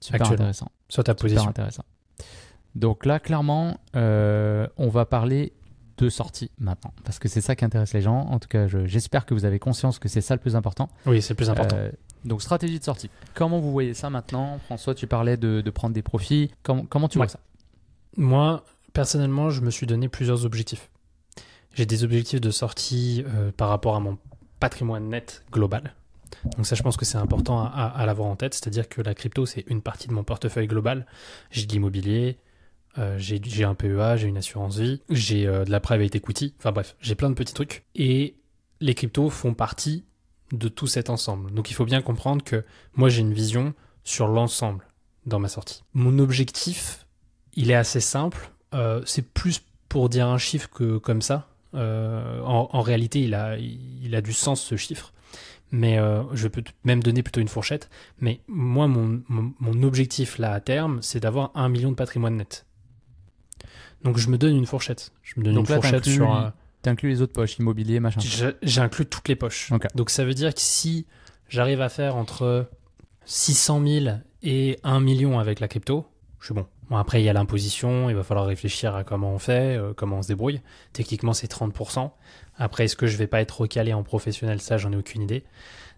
super actuellement. intéressant. sur ta Super position. intéressant. Donc là, clairement, euh, on va parler de sortie maintenant. Parce que c'est ça qui intéresse les gens. En tout cas, je- j'espère que vous avez conscience que c'est ça le plus important. Oui, c'est le plus important. Euh, donc, stratégie de sortie. Comment vous voyez ça maintenant François, tu parlais de, de prendre des profits. Comment, comment tu Ouais. vois ça Moi, personnellement, je me suis donné plusieurs objectifs. J'ai des objectifs de sortie euh, par rapport à mon patrimoine net global. Donc ça, je pense que c'est important à, à- à l'avoir en tête. C'est-à-dire que la crypto, c'est une partie de mon portefeuille global. J'ai de l'immobilier, euh, j'ai un PEA, j'ai une assurance vie, j'ai euh, de la private equity. Enfin bref, j'ai plein de petits trucs. Et les cryptos font partie de tout cet ensemble. Donc il faut bien comprendre que moi, j'ai une vision sur l'ensemble dans ma sortie. Mon objectif, il est assez simple. Euh, c'est plus pour dire un chiffre que comme ça. En, réalité, il a, il a du sens ce chiffre. Mais je peux même donner plutôt une fourchette. Mais moi, mon objectif là à terme, c'est d'avoir un million de patrimoine net. Donc je me donne une fourchette. Je me donne Donc une là, fourchette sur. euh, T'inclus les autres poches, immobilier, machin. J'inclus toutes les poches. Donc ça veut dire que si j'arrive à faire entre 600 000 et 1 million avec la crypto, je suis bon. Bon, après, il y a l'imposition, il va falloir réfléchir à comment on fait, euh, comment on se débrouille. Techniquement, c'est 30%. Après, est-ce que je vais pas être recalé en professionnel? Ça, j'en ai aucune idée.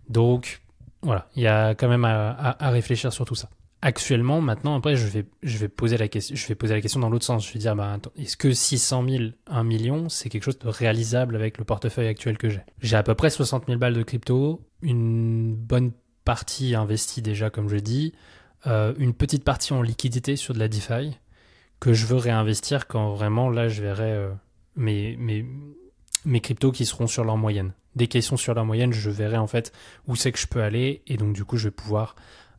Donc, voilà, il y a quand même à, à- à réfléchir sur tout ça. Actuellement, maintenant, après, je vais, poser la question, dans l'autre sens. Je vais dire, bah, est-ce que 600 000, 1 million, c'est quelque chose de réalisable avec le portefeuille actuel que j'ai? J'ai à peu près 60 000 balles de crypto, une bonne partie investie déjà, comme je dis, euh, une petite partie en liquidité sur de la DeFi que je veux réinvestir quand vraiment là je verrai euh, mes, cryptos qui seront sur leur moyenne. Dès qu'ils sur leur moyenne, je verrai en fait où c'est que je peux aller et donc du coup je vais pouvoir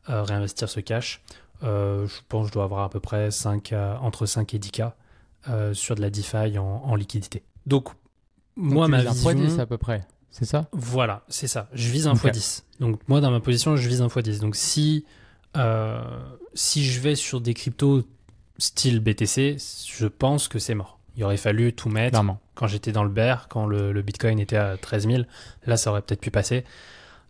réinvestir ce cash. Euh, je pense que je dois avoir à peu près 5 à- entre 5 et 10K euh, sur de la DeFi en, en liquidité. Donc moi Donc, ma vises un vision... x10 à peu près. C'est ça? Voilà, c'est ça. Je vise un Ok. x10. Donc moi, dans ma position, je vise un x10. Donc si, euh, si je vais sur des cryptos style BTC, je pense que c'est mort. Il aurait fallu tout mettre Clairement. quand j'étais dans le bear, quand le, le Bitcoin était à 13 000. Là, ça aurait peut-être pu passer.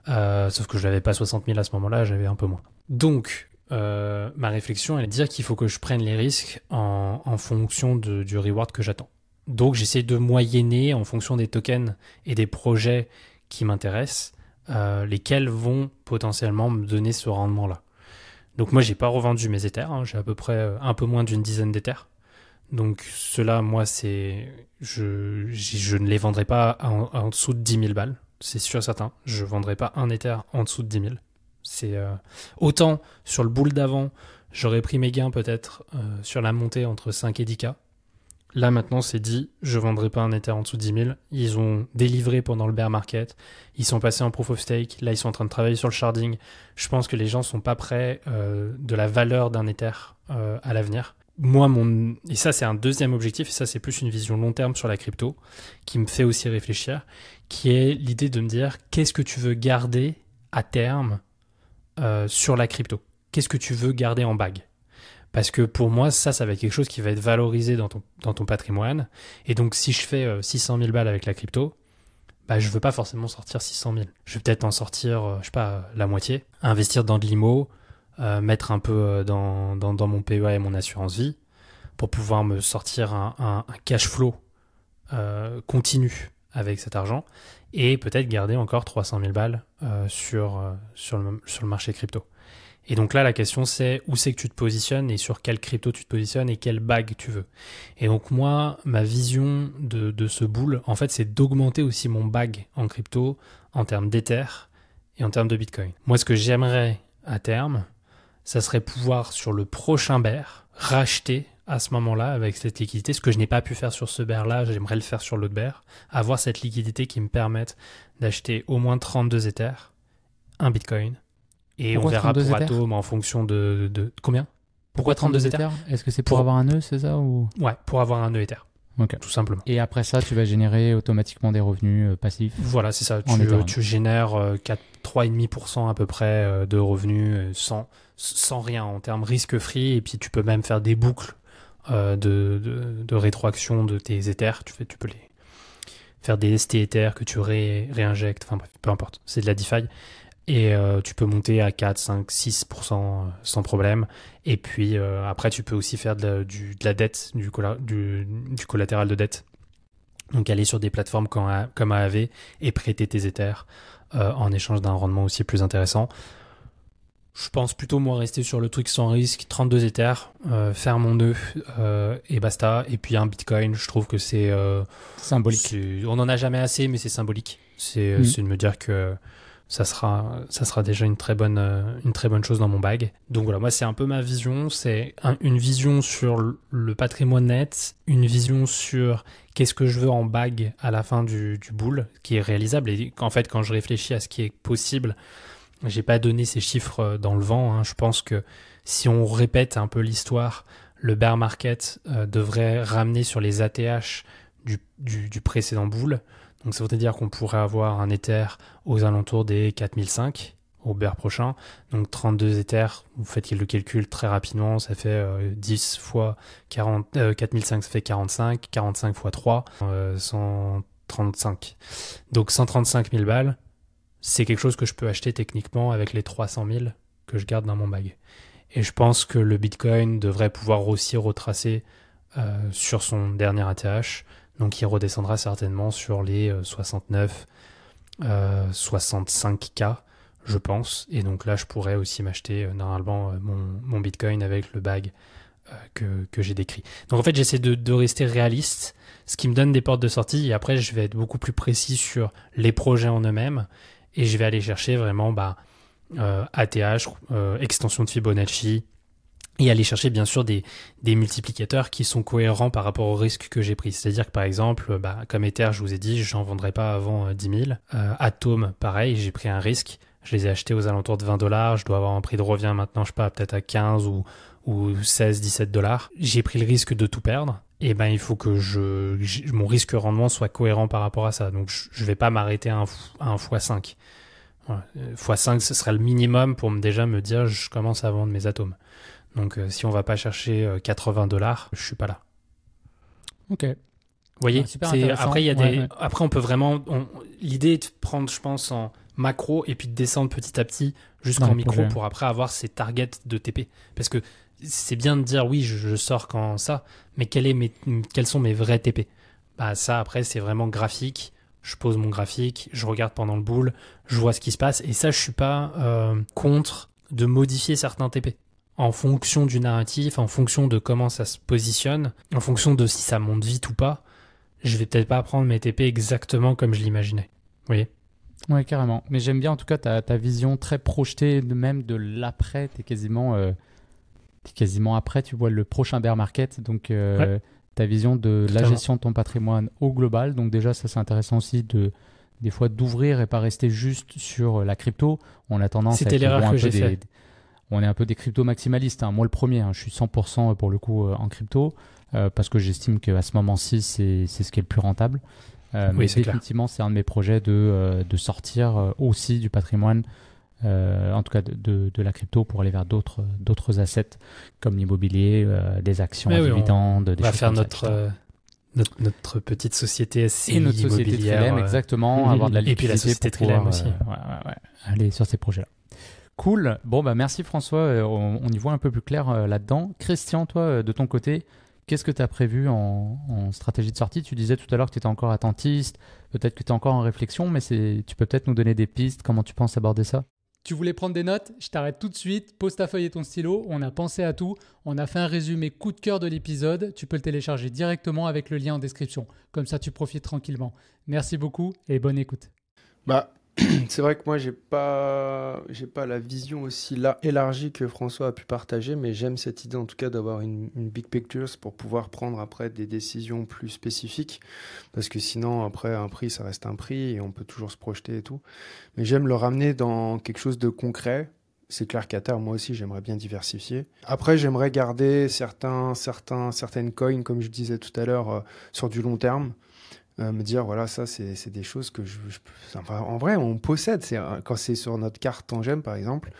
Euh, sauf que je n'avais pas 60 000 à ce moment-là, j'avais un peu moins. Donc, euh, ma réflexion, elle est de dire qu'il faut que je prenne les risques en, en fonction de- du reward que j'attends. Donc, j'essaie de moyenner en fonction des tokens et des projets qui m'intéressent, euh, lesquels vont potentiellement me donner ce rendement-là. Donc, moi, j'ai pas revendu mes Ethers. hein. j'ai à peu près euh, un peu moins d'une dizaine d'Ethers. Donc, cela, moi, c'est. Je, je ne les vendrai pas en, en dessous de 10 000 balles. C'est sûr, certain. Je vendrai pas un Ether en dessous de 10 000. C'est. euh, Autant sur le boule d'avant, j'aurais pris mes gains peut-être euh, sur la montée entre 5 et 10K. Là maintenant c'est dit, je vendrai pas un Ether en dessous de 10 000. Ils ont délivré pendant le bear market, ils sont passés en proof of stake, là ils sont en train de travailler sur le sharding. Je pense que les gens sont pas prêts euh, de la valeur d'un Ether à l'avenir. Moi, mon et ça c'est un deuxième objectif, et ça c'est plus une vision long terme sur la crypto, qui me fait aussi réfléchir, qui est l'idée de me dire qu'est-ce que tu veux garder à terme euh, sur la crypto? Qu'est-ce que tu veux garder en bague? Parce que pour moi, ça, ça va être quelque chose qui va être valorisé dans ton, dans ton patrimoine. Et donc, si je fais euh, 600 000 balles avec la crypto, bah, je veux pas forcément sortir 600 000. Je vais peut-être en sortir, euh, je sais pas, la moitié. Investir dans de l'IMO, euh, mettre un peu euh, dans, dans, dans mon PEA et mon assurance vie pour pouvoir me sortir un, un, un cash flow euh, continu avec cet argent et peut-être garder encore 300 000 balles euh, sur, euh, sur, le, marché crypto. Et donc là, la question c'est où c'est que tu te positionnes et sur quelle crypto tu te positionnes et quelle bague tu veux. Et donc moi, ma vision de, de ce boule, en fait, c'est d'augmenter aussi mon bag en crypto en termes d'Ether et en termes de Bitcoin. Moi, ce que j'aimerais à terme, ça serait pouvoir sur le prochain bear racheter à ce moment-là avec cette liquidité, ce que je n'ai pas pu faire sur ce bear-là, j'aimerais le faire sur l'autre bear, avoir cette liquidité qui me permette d'acheter au moins 32 Ethers, un Bitcoin, et Pourquoi on verra 32 pour Atom en fonction de, de- combien? Pourquoi 32 Ethers? Est-ce que c'est pour, Pour- avoir un nœud, c'est ça ou... Ouais, pour avoir un nœud Ether, Ok. tout simplement. Et après ça, tu vas générer automatiquement des revenus euh, passifs. Voilà, c'est ça. Tu, tu génères euh, 4, 3,5% à peu près euh, de revenus euh, sans, sans rien en termes risque-free. Et puis tu peux même faire des boucles euh, de, de, rétroaction de tes Ethers. Tu, fais, tu peux les faire des ST Ethers que tu ré, réinjectes. Enfin bref, peu importe. C'est de la DeFi. Et euh, tu peux monter à 4, 5, 6% euh, sans problème. Et puis euh, après, tu peux aussi faire de la, dette, du, colla- du, du collatéral de dette. Donc aller sur des plateformes comme, comme AAV et prêter tes Ethers euh, en échange d'un rendement aussi plus intéressant. Je pense plutôt moi rester sur le truc sans risque, 32 Ethers, euh, faire mon nœud euh, et basta. Et puis un Bitcoin, je trouve que c'est... euh, Symbolique. On n'en a jamais assez, mais c'est symbolique. C'est euh, Mm. c'est de me dire que ça sera, ça sera déjà une très, bonne, euh, une très bonne chose dans mon bag. Donc voilà, moi c'est un peu ma vision. C'est un- une vision sur le- patrimoine net, une vision sur qu'est-ce que je veux en bag à la fin du, du boule, qui est réalisable. Et en fait, quand je réfléchis à ce qui est possible, j'ai pas donné ces chiffres euh, dans le vent. hein. Je pense que si on répète un peu l'histoire, le bear market euh, devrait ramener sur les ATH du, du, du précédent boule. Donc ça veut dire qu'on pourrait avoir un Ether aux alentours des 4005 au bear prochain. Donc 32 Ethers, vous faites le calcul très rapidement, ça fait euh, 10 fois 40, euh, 4005, ça fait 45, 45 fois 3, euh, 135. Donc 135 000 balles, c'est quelque chose que je peux acheter techniquement avec les 300 000 que je garde dans mon bag. Et je pense que le Bitcoin devrait pouvoir aussi retracer euh, sur son dernier ATH. Donc il redescendra certainement sur les 69, euh, 65K, euh, je pense. Et donc là, je pourrais aussi m'acheter normalement mon, Bitcoin avec le bag que, j'ai décrit. Donc en fait, j'essaie de, rester réaliste, ce qui me donne des portes de sortie. Et après, je vais être beaucoup plus précis sur les projets en eux-mêmes. Et je vais aller chercher vraiment bah, ATH, extension de Fibonacci, et aller chercher bien sûr des, des, multiplicateurs qui sont cohérents par rapport au risque que j'ai pris. C'est-à-dire que par exemple, bah, comme Ether, je vous ai dit, je n'en vendrai pas avant 10 000. Euh, Atom, pareil, j'ai pris un risque. Je les ai achetés aux alentours de 20 dollars. Je dois avoir un prix de revient maintenant, je sais pas, peut-être à 15 ou, ou 16, 17 dollars. J'ai pris le risque de tout perdre. Et ben, il faut que je, mon risque rendement soit cohérent par rapport à ça. Donc, je ne vais pas m'arrêter à un, à un x5. Voilà. x5, ce serait le minimum pour me, déjà me dire, je commence à vendre mes atomes. Donc euh, si on va pas chercher 80 euh, dollars, je suis pas là. Ok. Vous voyez, après il y a des, après on peut vraiment, l'idée est de prendre, je pense, en macro et puis de descendre petit à petit jusqu'en micro pour après avoir ces targets de TP. Parce que c'est bien de dire oui, je, sors quand ça, mais quels sont mes vrais TP Bah ça après c'est vraiment graphique. Je pose mon graphique, je regarde pendant le boule, je vois ce qui se passe et ça je suis pas euh, contre de modifier certains TP en fonction du narratif, en fonction de comment ça se positionne, en fonction de si ça monte vite ou pas, je vais peut-être pas prendre mes TP exactement comme je l'imaginais. Vous voyez? Ouais, carrément. Mais j'aime bien en tout cas ta, ta vision très projetée même de l'après. Tu es quasiment, euh, quasiment après, tu vois le prochain bear market. Donc euh, ta vision de la gestion de ton patrimoine au global. Donc déjà, ça c'est intéressant aussi de des fois d'ouvrir et pas rester juste sur la crypto. On a tendance C'était l'erreur que j'ai fait on est un peu des crypto maximalistes. Hein. Moi, le premier, hein, je suis 100% pour le coup euh, en crypto euh, parce que j'estime qu'à ce moment-ci, c'est ce qui est le plus rentable. Euh, mais définitivement, c'est un de mes projets de, de sortir aussi du patrimoine, en tout cas de, de, la crypto, pour aller vers d'autres assets comme l'immobilier, des actions, des dividendes. On va faire notre, notre, petite société SCI Et notre société Trilem, exactement, avoir de la liquidité Et puis la société Trilem aussi. aller sur ces projets-là. Cool. Bon, bah merci François. Euh, on, y voit un peu plus clair euh, là-dedans. Christian, toi, euh, de ton côté, qu'est-ce que tu as prévu en, stratégie de sortie? Tu disais tout à l'heure que tu étais encore attentiste, peut-être que tu es encore en réflexion, mais tu peux peut-être nous donner des pistes, comment tu penses aborder ça? Tu voulais prendre des notes Je t'arrête tout de suite. Pose ta feuille et ton stylo. On a pensé à tout. On a fait un résumé coup de cœur de l'épisode. Tu peux le télécharger directement avec le lien en description. Comme ça, tu profites tranquillement. Merci beaucoup et bonne écoute. Bah, c'est vrai que moi, j'ai pas, j'ai pas la vision aussi là, élargie que François a pu partager, mais j'aime cette idée en tout cas d'avoir une, big picture pour pouvoir prendre après des décisions plus spécifiques, parce que sinon après un prix, ça reste un prix et on peut toujours se projeter et tout. Mais j'aime le ramener dans quelque chose de concret. C'est clair qu'à terme, moi aussi, j'aimerais bien diversifier. Après, j'aimerais garder certains, certains, certaines coins, comme je disais tout à l'heure, euh, sur du long terme. Euh, me dire voilà ça c'est des choses que je, enfin, en vrai on possède c'est quand c'est sur notre carte Tangem par exemple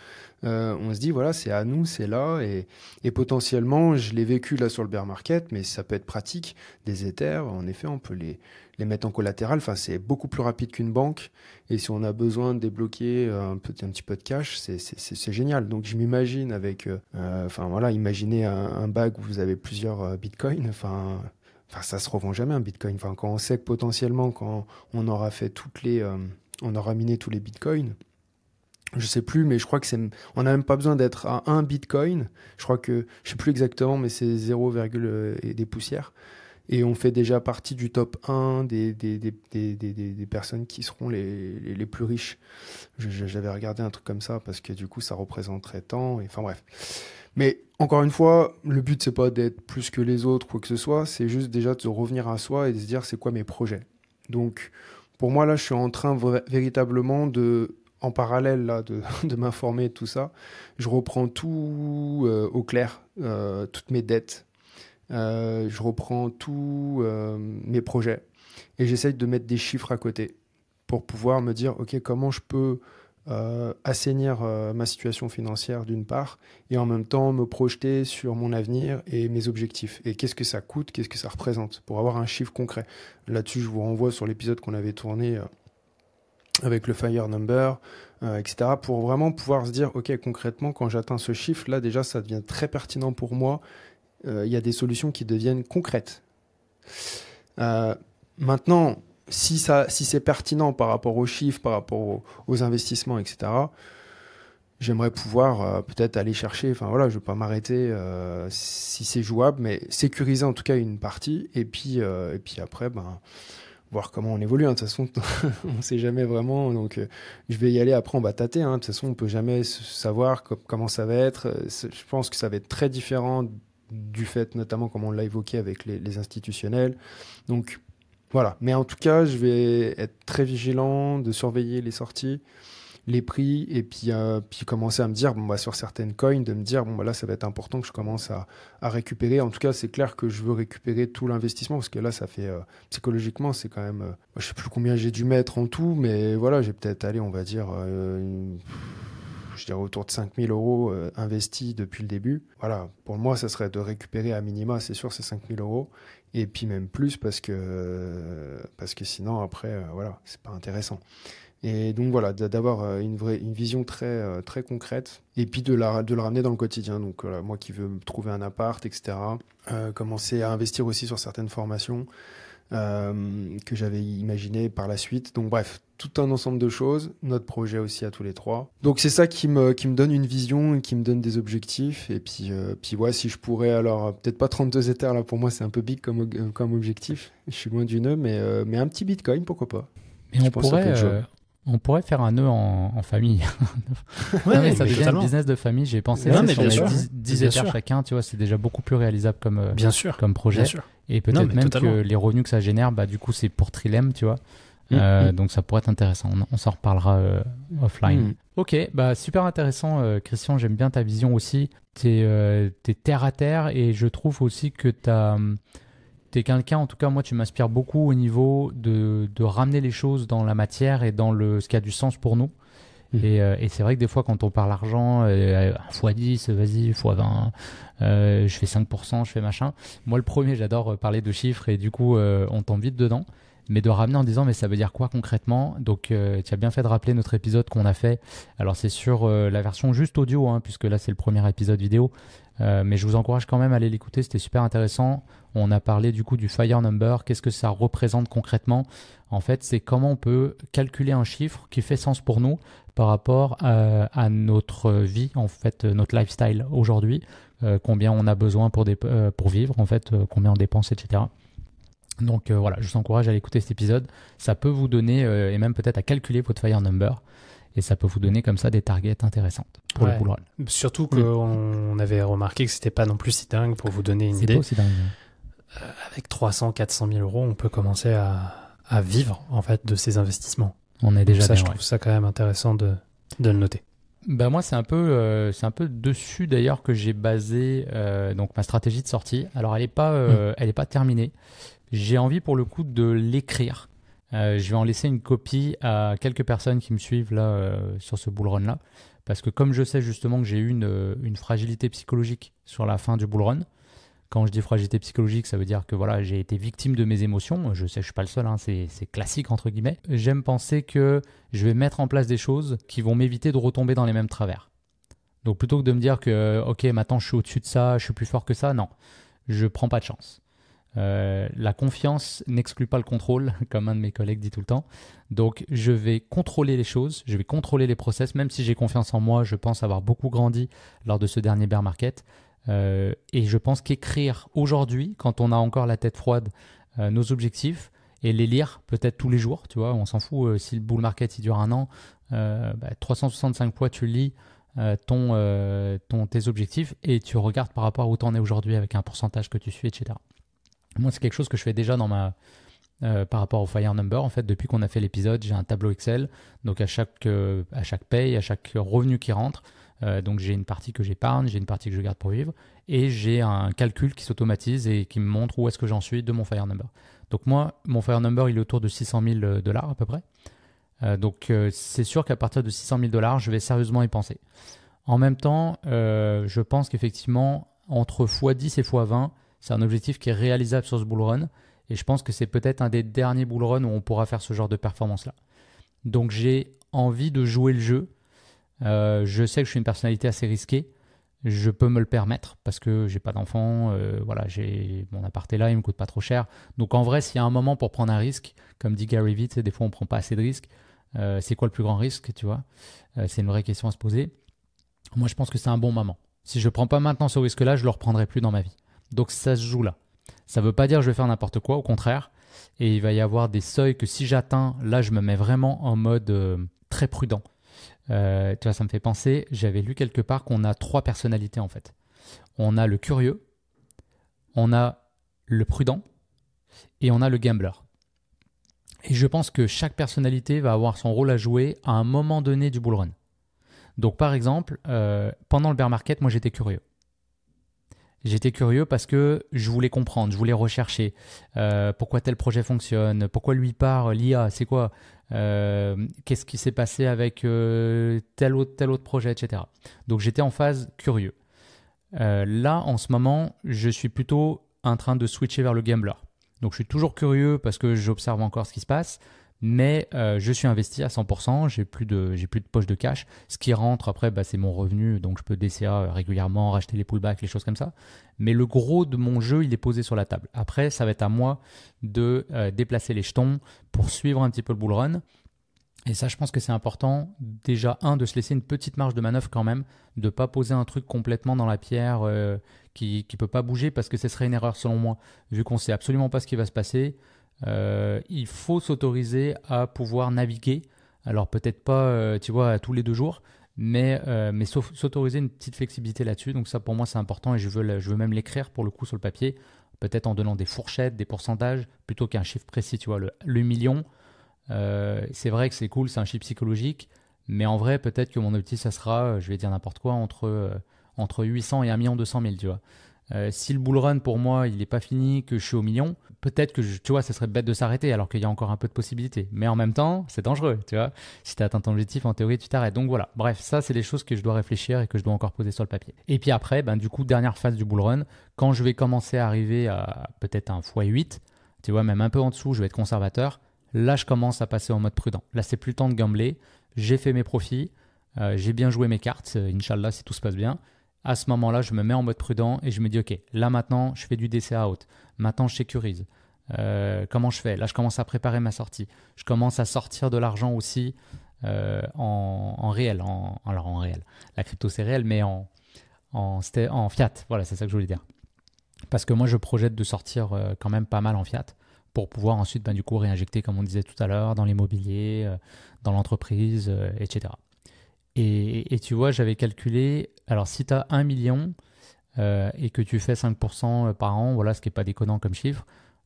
euh, on se dit voilà c'est à nous c'est là et, et, potentiellement je l'ai vécu là sur le bear market mais ça peut être pratique des Ethers en effet on peut les les mettre en collatéral. Enfin c'est beaucoup plus rapide qu'une banque et si on a besoin de débloquer euh, un petit un petit peu de cash c'est génial. Donc je m'imagine avec enfin voilà imaginez un, un, bag où vous avez plusieurs bitcoins enfin Enfin, ça se revend jamais un Bitcoin. Enfin, quand on sait que potentiellement, quand on aura fait toutes les, euh, on aura miné tous les Bitcoins, je sais plus, mais je crois que c'est, on n'a même pas besoin d'être à un Bitcoin. Je crois que, je sais plus exactement, mais c'est 0, et des poussières. Et on fait déjà partie du top 1 des, des, des, des personnes qui seront les, les, plus riches. J'avais regardé un truc comme ça parce que du coup, ça représenterait tant. Enfin bref. Mais encore une fois, le but c'est pas d'être plus que les autres, quoi que ce soit, c'est juste déjà de revenir à soi et de se dire c'est quoi mes projets? Donc pour moi là, je suis en train véritablement de, en parallèle là, de, m'informer tout ça. Je reprends tout euh, au clair, euh, toutes mes dettes. Euh, je reprends tous mes projets et j'essaye de mettre des chiffres à côté pour pouvoir me dire ok comment je peux euh, assainir euh, ma situation financière d'une part, et en même temps me projeter sur mon avenir et mes objectifs. Et qu'est-ce que ça coûte, qu'est-ce que ça représente, pour avoir un chiffre concret. Là-dessus, je vous renvoie sur l'épisode qu'on avait tourné euh, avec le fire number, etc. Pour vraiment pouvoir se dire, OK, concrètement, quand j'atteins ce chiffre, là déjà, ça devient très pertinent pour moi. Il y a des solutions qui deviennent concrètes. Maintenant, si, ça, si c'est pertinent par rapport aux chiffres, par rapport aux, investissements, etc., j'aimerais pouvoir euh, peut-être aller chercher, enfin voilà, je ne veux pas m'arrêter euh, si c'est jouable, mais sécuriser en tout cas une partie, et puis, euh, et puis après, ben, voir comment on évolue. hein. De toute façon, on ne sait jamais vraiment, donc je vais y aller, après on va tâter. hein. De toute façon, on ne peut jamais savoir co- comment ça va être. Je pense que ça va être très différent du fait, notamment comme on l'a évoqué avec les, les institutionnels. Donc voilà, mais en tout cas, je vais être très vigilant de surveiller les sorties les prix et puis, euh, puis commencer à me dire, bon, bah, sur certaines coins, de me dire, bon, bah, là, ça va être important que je commence à, récupérer. En tout cas, c'est clair que je veux récupérer tout l'investissement parce que là, ça fait, euh, psychologiquement, c'est quand même, euh, je sais plus combien j'ai dû mettre en tout, mais voilà, j'ai peut-être allé, on va dire, euh, je dirais autour de 5000 euros investis depuis le début. Voilà, pour moi, ça serait de récupérer à minima, c'est sûr, ces 5000 euros. Et puis même plus parce que, parce que sinon, après, euh, voilà, c'est pas intéressant. Et donc voilà, d'avoir euh, une, vraie, une vision très, euh, très concrète et puis de, la, de le ramener dans le quotidien. Donc moi qui veux trouver un appart, etc., commencer à investir aussi sur certaines formations que j'avais imaginées par la suite. Donc bref, tout un ensemble de choses, notre projet aussi à tous les trois. Donc c'est ça qui me, qui me donne une vision et qui me donne des objectifs. Et puis, euh, puis ouais, si je pourrais, alors euh, peut-être pas 32 Ethers, là pour moi c'est un peu big comme, euh, comme objectif. Je suis loin du nœud, mais, euh, mais un petit Bitcoin, pourquoi pas. Mais Je on pourrait, euh, on pourrait faire un nœud en, en famille. Ouais, Non, mais ça mais devient un business de famille. J'ai pensé sais, mais si on bien met sûr. 10, 10 Bien Ethers sûr. chacun, tu vois, c'est déjà beaucoup plus réalisable comme, euh, Bien sûr. comme projet. Bien sûr. Et Non, peut-être même totalement. que les revenus que ça génère, bah, du coup, c'est pour Trilem, tu vois. Mm, Euh, mm. Donc ça pourrait être intéressant. On, on s'en reparlera euh, offline. Mm. Ok, bah super intéressant, euh, Christian. J'aime bien ta vision aussi. T'es euh, t'es terre à terre et je trouve aussi que t'as hum, t'es quelqu'un. En tout cas, moi, tu m'inspires beaucoup au niveau de, de ramener les choses dans la matière et dans le ce qui a du sens pour nous. Et, euh, et c'est vrai que des fois, quand on parle argent, euh, x10, vas-y, x20, euh, je fais 5%, je fais machin. Moi, le premier, j'adore euh, parler de chiffres et du coup, on tombe vite dedans. Mais de ramener en disant, mais ça veut dire quoi concrètement? Donc, tu as bien fait de rappeler notre épisode qu'on a fait. Alors, c'est sur la version juste audio, hein, puisque là, c'est le premier épisode vidéo. Euh, mais je vous encourage quand même à aller l'écouter, c'était super intéressant. On a parlé du coup du Fire Number, qu'est-ce que ça représente concrètement? En fait, c'est comment on peut calculer un chiffre qui fait sens pour nous par rapport à, à notre vie, en fait, euh, notre lifestyle aujourd'hui, euh, combien on a besoin pour, euh, vivre, en fait, euh, combien on dépense, etc. Donc euh, voilà, je vous encourage à aller écouter cet épisode. Ça peut vous donner, euh, et même peut-être à calculer votre Fire Number, et ça peut vous donner comme ça des targets intéressantes pour Ouais. le bull run. Surtout qu'on avait remarqué que c'était pas non plus si dingue pour vous donner une C'est idée. pas aussi dingue. Avec 300, 400 000 euros, on peut commencer à, à vivre en fait de ces investissements. On est déjà ça, bien, je ouais. trouve ça quand même intéressant de, de le noter. Bah moi c'est un peu euh, c'est un peu dessus d'ailleurs que j'ai basé euh, donc ma stratégie de sortie. Alors elle est pas euh, elle est pas terminée. J'ai envie pour le coup de l'écrire. Euh, je vais en laisser une copie à quelques personnes qui me suivent là euh, sur ce bull run là parce que comme je sais justement que j'ai eu une, euh, une fragilité psychologique sur la fin du bull run. Quand je dis fragilité psychologique, ça veut dire que voilà, j'ai été victime de mes émotions. Je sais, je suis pas le seul, hein, c'est classique entre guillemets. J'aime penser que je vais mettre en place des choses qui vont m'éviter de retomber dans les mêmes travers. Donc plutôt que de me dire que ok maintenant je suis au-dessus de ça, je suis plus fort que ça, non, je prends pas de chance. Euh, la confiance n'exclut pas le contrôle, comme un de mes collègues dit tout le temps. Donc je vais contrôler les choses, je vais contrôler les process, même si j'ai confiance en moi, je pense avoir beaucoup grandi lors de ce dernier bear market. Euh, et je pense qu'écrire aujourd'hui, quand on a encore la tête froide, euh, nos objectifs et les lire peut-être tous les jours, tu vois, on s'en fout si le bull market il dure un an, euh, bah, 365 fois tu lis ton, ton, tes objectifs et tu regardes par rapport à où tu en es aujourd'hui avec un pourcentage que tu suis, etc. Moi, c'est quelque chose que je fais déjà dans ma, euh, par rapport au Fire Number. En fait, depuis qu'on a fait l'épisode, j'ai un tableau Excel. Donc, à chaque, euh, à paye, à chaque revenu qui rentre, euh, donc j'ai une partie que j'épargne, j'ai une partie que je garde pour vivre, et j'ai un calcul qui s'automatise et qui me montre où est-ce que j'en suis de mon Fire Number. Donc moi, mon Fire Number, il est autour de 600 000 dollars à peu près. Donc c'est sûr qu'à partir de 600 000 dollars, je vais sérieusement y penser. En même temps, je pense qu'effectivement, entre x10 et x20, c'est un objectif qui est réalisable sur ce bull run. Et je pense que c'est peut-être un des derniers bull runs où on pourra faire ce genre de performance-là. Donc j'ai envie de jouer le jeu. Euh, je sais que je suis une personnalité assez risquée. Je peux me le permettre parce que j'ai pas d'enfant. euh, voilà, j'ai mon appart est là, il me coûte pas trop cher. Donc en vrai, s'il y a un moment pour prendre un risque, comme dit Gary Vee, des fois on prend pas assez de risques. Euh, c'est quoi le plus grand risque, tu vois? C'est une vraie question à se poser. Moi, je pense que c'est un bon moment. Si je prends pas maintenant ce risque-là, je le reprendrai plus dans ma vie. Donc ça se joue là. Ça veut pas dire que je vais faire n'importe quoi, au contraire. Et il va y avoir des seuils que si j'atteins, là, je me mets vraiment en mode euh, très prudent. Euh, tu vois, ça me fait penser, j'avais lu quelque part qu'on a trois personnalités en fait. On a le curieux, on a le prudent et on a le gambler. Et je pense que chaque personnalité va avoir son rôle à jouer à un moment donné du bull run. Donc par exemple, euh, pendant le bear market, moi j'étais curieux. J'étais curieux parce que je voulais comprendre, je voulais rechercher euh, pourquoi tel projet fonctionne, pourquoi lui part l'IA, c'est quoi, euh, qu'est-ce qui s'est passé avec euh, tel autre tel autre projet, etc. Donc j'étais en phase curieux. Là, en ce moment, je suis plutôt en train de switcher vers le gambler. Donc je suis toujours curieux parce que j'observe encore ce qui se passe, mais euh, je suis investi à 100%, j'ai plus de poche de cash. Ce qui rentre après, bah, c'est mon revenu, donc je peux DCA régulièrement, racheter les pullbacks, les choses comme ça. Mais le gros de mon jeu, il est posé sur la table. Après, ça va être à moi de euh, déplacer les jetons pour suivre un petit peu le bull run. Et ça, je pense que c'est important. Déjà, un, de se laisser une petite marge de manœuvre quand même, de pas poser un truc complètement dans la pierre euh, qui ne peut pas bouger parce que ce serait une erreur selon moi, vu qu'on sait absolument pas ce qui va se passer. Euh, il faut s'autoriser à pouvoir naviguer. Alors peut-être pas, euh, tu vois, tous les deux jours, mais, euh, mais s'autoriser une petite flexibilité là-dessus. Donc ça, pour moi, c'est important et je veux, je veux même l'écrire pour le coup sur le papier, peut-être en donnant des fourchettes, des pourcentages, plutôt qu'un chiffre précis. Tu vois, le, million, c'est vrai que c'est cool, c'est un chiffre psychologique, mais en vrai, peut-être que mon objectif, ça sera, je vais dire n'importe quoi, entre, entre 800 et 1 million 200 000, tu vois. Euh, si le bull run pour moi il n'est pas fini, que je suis au million, peut-être que je- tu vois, ça serait bête de s'arrêter alors qu'il y a encore un peu de possibilités. Mais en même temps, c'est dangereux, tu vois. Si tu atteint ton objectif, en théorie, tu t'arrêtes. Donc voilà. Bref, ça, c'est des choses que je dois réfléchir et que je dois encore poser sur le papier. Et puis après, ben, du coup, dernière phase du bull run, quand je vais commencer à arriver à peut-être un x8, tu vois, même un peu en dessous, je vais être conservateur. Là, je commence à passer en mode prudent. Là, c'est plus le temps de gambler. J'ai fait mes profits. euh, j'ai bien joué mes cartes. euh, Inch'Allah, si tout se passe bien à ce moment-là, je me mets en mode prudent et je me dis, OK, là maintenant, je fais du DCA out. Maintenant, je sécurise. Euh, comment je fais? Là, je commence à préparer ma sortie. Je commence à sortir de l'argent aussi euh, en, réel. En, alors, en réel. La crypto, c'est réel, mais en, en, en fiat. Voilà, c'est ça que je voulais dire. Parce que moi, je projette de sortir euh, quand même pas mal en fiat pour pouvoir ensuite, ben, du coup, réinjecter, comme on disait tout à l'heure, dans l'immobilier, dans l'entreprise, etc. Et, tu vois, j'avais calculé, alors si tu as 1 million euh, et que tu fais 5% par an, voilà, ce qui n'est pas déconnant comme chiffre,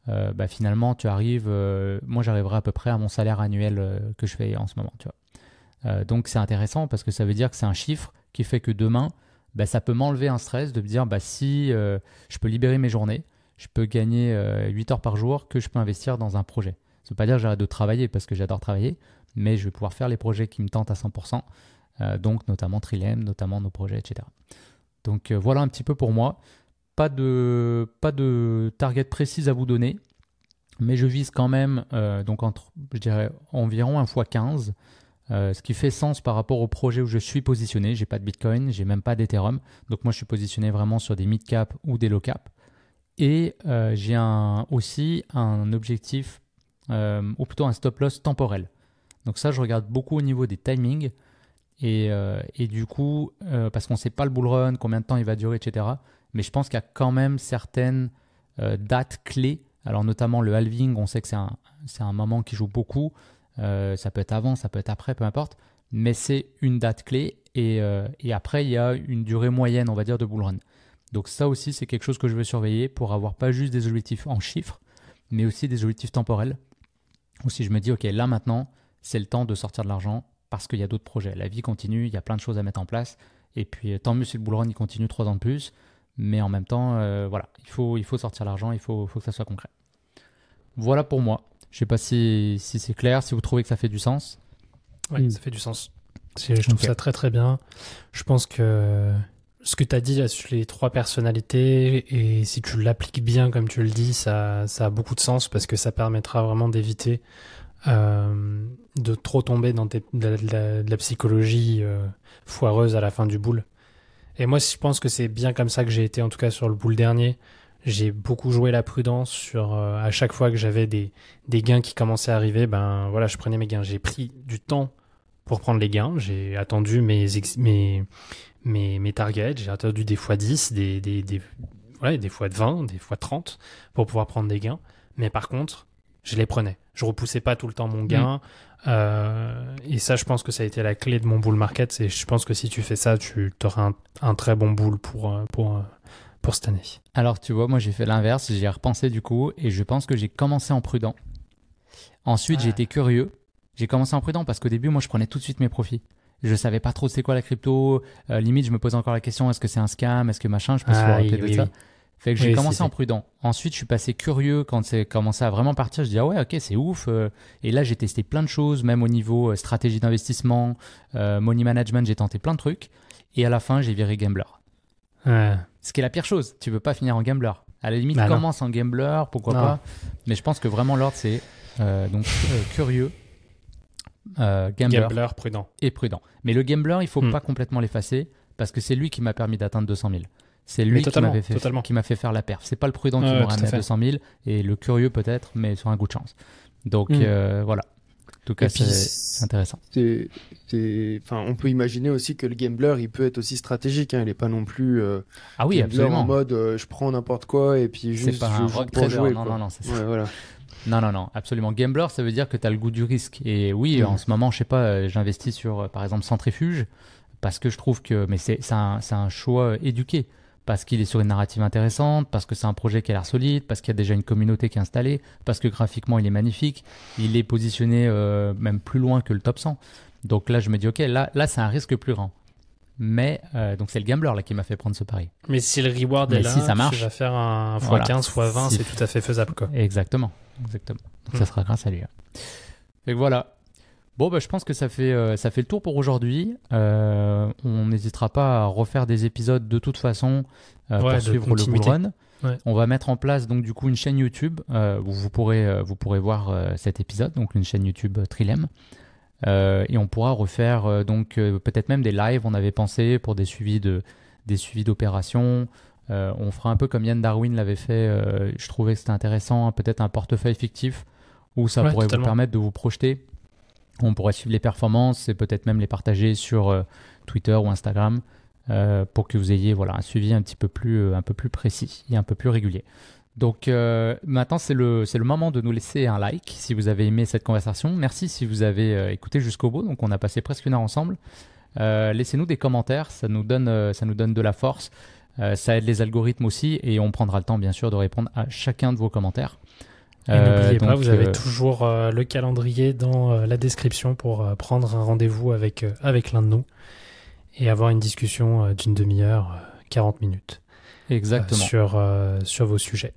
euh, bah, finalement, tu arrives, euh, moi j'arriverai à peu près à mon salaire annuel euh, que je fais en ce moment. Euh, donc c'est intéressant parce que ça veut dire que c'est un chiffre qui fait que demain, bah, ça peut m'enlever un stress de me dire bah, si euh, je peux libérer mes journées, je peux gagner euh, 8 heures par jour, que je peux investir dans un projet. Ça ne veut pas dire que j'arrête de travailler parce que j'adore travailler, mais je vais pouvoir faire les projets qui me tentent à 100%. Euh, donc notamment Trilem, notamment nos projets, etc. Donc euh, voilà un petit peu pour moi. Pas de, pas de target précise à vous donner, mais je vise quand même euh, donc entre, je dirais, environ un fois 15, euh, ce qui fait sens par rapport au projet où je suis positionné. J'ai pas de Bitcoin, j'ai même pas d'Ethereum, donc moi je suis positionné vraiment sur des mid cap ou des low cap. Et j'ai aussi un objectif, ou plutôt un stop loss temporel. Donc ça, je regarde beaucoup au niveau des timings. Et, euh, et du coup, euh, parce qu'on ne sait pas le bull run, combien de temps il va durer, etc. Mais je pense qu'il y a quand même certaines euh, dates clés. Alors notamment le halving, on sait que c'est un, un moment qui joue beaucoup. Ça peut être avant, ça peut être après, peu importe. Mais c'est une date clé. Et, et après, il y a une durée moyenne, on va dire, de bull run. Donc ça aussi, c'est quelque chose que je veux surveiller pour avoir pas juste des objectifs en chiffres, mais aussi des objectifs temporels. Ou si je me dis, OK, là maintenant, c'est le temps de sortir de l'argent parce qu'il y a d'autres projets. La vie continue, il y a plein de choses à mettre en place. Et puis, tant mieux si le bull run il continue trois ans de plus. Mais en même temps, euh, voilà, il faut, il faut sortir l'argent, il faut, faut que ça soit concret. Voilà pour moi. Je sais pas si, si c'est clair, si vous trouvez que ça fait du sens. Oui, Mm. ça fait du sens. Je trouve ça très très bien. Je pense que ce que tu as dit là sur les trois personnalités, et si tu l'appliques bien comme tu le dis, ça, ça a beaucoup de sens parce que ça permettra vraiment d'éviter euh, de trop tomber dans des- de, la- de psychologie euh, foireuse à la fin du boule. Et moi, je pense que c'est bien comme ça que j'ai été, en tout cas sur le boule dernier. J'ai beaucoup joué la prudence sur euh, à chaque fois que j'avais des, des gains qui commençaient à arriver, ben voilà, je prenais mes gains. J'ai pris du temps pour prendre les gains. J'ai attendu mes, mes, mes, mes targets. J'ai attendu des fois 10, des, des, des, ouais, des fois de 20, des fois 30 pour pouvoir prendre des gains. Mais par contre, je les prenais. Je repoussais pas tout le temps mon gain. Euh, et ça, je pense que ça a été la clé de mon bull market. Et je pense que si tu fais ça, tu auras un, un très bon bull pour, euh, pour, euh, pour cette année. Alors, tu vois, moi, j'ai fait l'inverse. J'ai repensé du coup, et je pense que j'ai commencé en prudent. Ensuite, Ah. j'ai été curieux. J'ai commencé en prudent parce qu'au début, moi, je prenais tout de suite mes profits. Je savais pas trop c'est quoi la crypto. Euh, limite, je me posais encore la question est-ce que c'est un scam? Est-ce que machin? Je me suis Ah, oui, de oui, ça. oui. Fait que j'ai Oui, commencé en prudent. Ensuite, je suis passé curieux quand c'est commencé à vraiment partir. Je dis ah ouais, ok, c'est ouf. euh. Et là, j'ai testé plein de choses, même au niveau euh, stratégie d'investissement, euh, money management. J'ai tenté plein de trucs. Et à la fin, j'ai viré gambler. Ouais. Ce qui est la pire chose. Tu veux pas finir en gambler. À la limite, Bah non. commence en gambler, pourquoi Non. pas. Mais je pense que vraiment l'ordre, c'est euh, donc euh, curieux, euh, gambler, Gambler prudent. et prudent. Mais le gambler, il faut Hmm. pas complètement l'effacer parce que c'est lui qui m'a permis d'atteindre 200 000. C'est lui qui totalement, m'avait fait, totalement. qui m'a fait faire la perf. C'est pas le prudent qui Ouais, m'a ouais, tout ramené à à fait. 200 000 et le curieux peut-être, mais sur un coup de chance. Donc Hmm. euh, voilà. En tout cas, c'est intéressant. enfin, on peut imaginer aussi que le gambler, il peut être aussi stratégique. Hein. Il est pas non plus euh, Ah oui, gambler absolument. en mode euh, je prends n'importe quoi et puis C'est juste pas je un joue rock pour jouer. non, non, non, c'est ça. Ouais, voilà. Non, non, non, absolument. Gambler, ça veut dire que tu as le goût du risque. Et oui, Mm. en ce moment, je sais pas, euh, j'investis sur, par exemple, Centrifuge, parce que je trouve que, mais c'est c'est un, c'est un choix éduqué, parce qu'il est sur une narrative intéressante, parce que c'est un projet qui a l'air solide, parce qu'il y a déjà une communauté qui est installée, parce que graphiquement, il est magnifique, il est positionné euh, même plus loin que le top 100. Donc là, je me dis, ok, là, là c'est un risque plus grand. Mais, euh, donc c'est le gambler là qui m'a fait prendre ce pari. Mais si le reward Mais est là, si ça marche. tu vas faire un x15, Voilà. x20, Si- c'est tout à fait faisable. Quoi. Exactement. Exactement. Donc ça sera grâce à lui. hein. Fait que voilà. Bon, bah, je pense que ça fait, euh, ça fait le tour pour aujourd'hui. Euh, on n'hésitera pas à refaire des épisodes de toute façon euh, Ouais, pour suivre le bull continuité. run. Ouais. On va mettre en place donc du coup une chaîne YouTube où vous pourrez, vous pourrez voir cet épisode, donc une chaîne YouTube Trilem. Et on pourra refaire donc peut-être même des lives. On avait pensé pour des suivis de des suivis d'opérations. On fera un peu comme Yann Darwin l'avait fait. je trouvais que c'était intéressant. hein, peut-être un portefeuille fictif où ça Ouais, pourrait totalement. vous permettre de vous projeter. On pourrait suivre les performances et peut-être même les partager sur euh, Twitter ou Instagram euh, pour que vous ayez voilà un suivi un petit peu plus euh, précis et un peu plus régulier. Donc maintenant c'est le moment de nous laisser un like si vous avez aimé cette conversation. Merci si vous avez écouté jusqu'au bout. Donc on a passé presque une heure ensemble. Laissez-nous des commentaires, ça nous donne de la force. Ça aide les algorithmes aussi et on prendra le temps bien sûr de répondre à chacun de vos commentaires. Et Euh, n'oubliez pas, vous avez euh, toujours euh, le calendrier dans la description pour prendre un rendez-vous avec, avec l'un de nous et avoir une discussion d'une demi-heure, euh, 40 minutes, exactement. sur, sur vos sujets.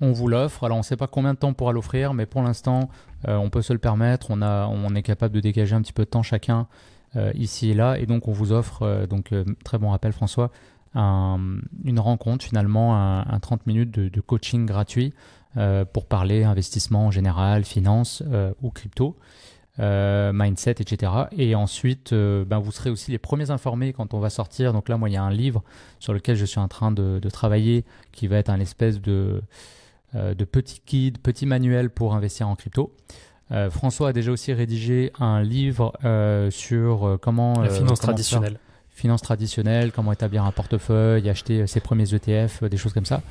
On vous l'offre. Alors, on ne sait pas combien de temps on pourra l'offrir, mais pour l'instant, euh, on peut se le permettre. On, a, on est capable de dégager un petit peu de temps chacun euh, ici et là. Et donc, on vous offre, euh, donc, très bon rappel, François, un- une rencontre, finalement, un, un 30 minutes de, de coaching gratuit pour parler investissement en général, finance euh, ou crypto. euh, mindset, etc. Et ensuite, euh, ben, vous serez aussi les premiers informés quand on va sortir. Donc là, moi, il y a un livre sur lequel je suis en train de, de travailler qui va être un espèce de, euh, de petit guide, petit manuel pour investir en crypto. Euh, François a déjà aussi rédigé un livre euh, sur euh, comment La euh, finance comment faire- traditionnelle. finance traditionnelle, comment établir un portefeuille, acheter euh, ses premiers ETF, euh, des choses comme ça.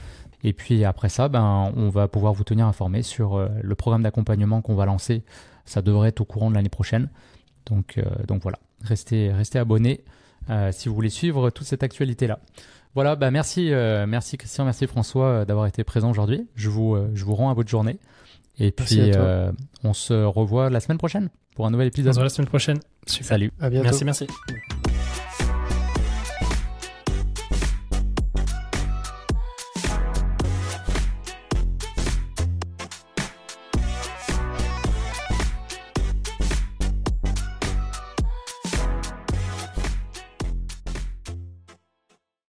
Et puis après ça, ben, on va pouvoir vous tenir informé sur euh, le programme d'accompagnement qu'on va lancer. Ça devrait être au courant de l'année prochaine. Donc, euh, donc voilà, restez, restez abonnés euh, si vous voulez suivre toute cette actualité-là. Voilà, bah merci, euh, merci Christian, merci François euh, d'avoir été présent aujourd'hui. Je vous, euh, je vous rends à votre journée. Et Merci puis, euh, on se revoit la semaine prochaine pour un nouvel On épisode. se voit la semaine prochaine. Super. Salut. À bientôt. Merci, merci.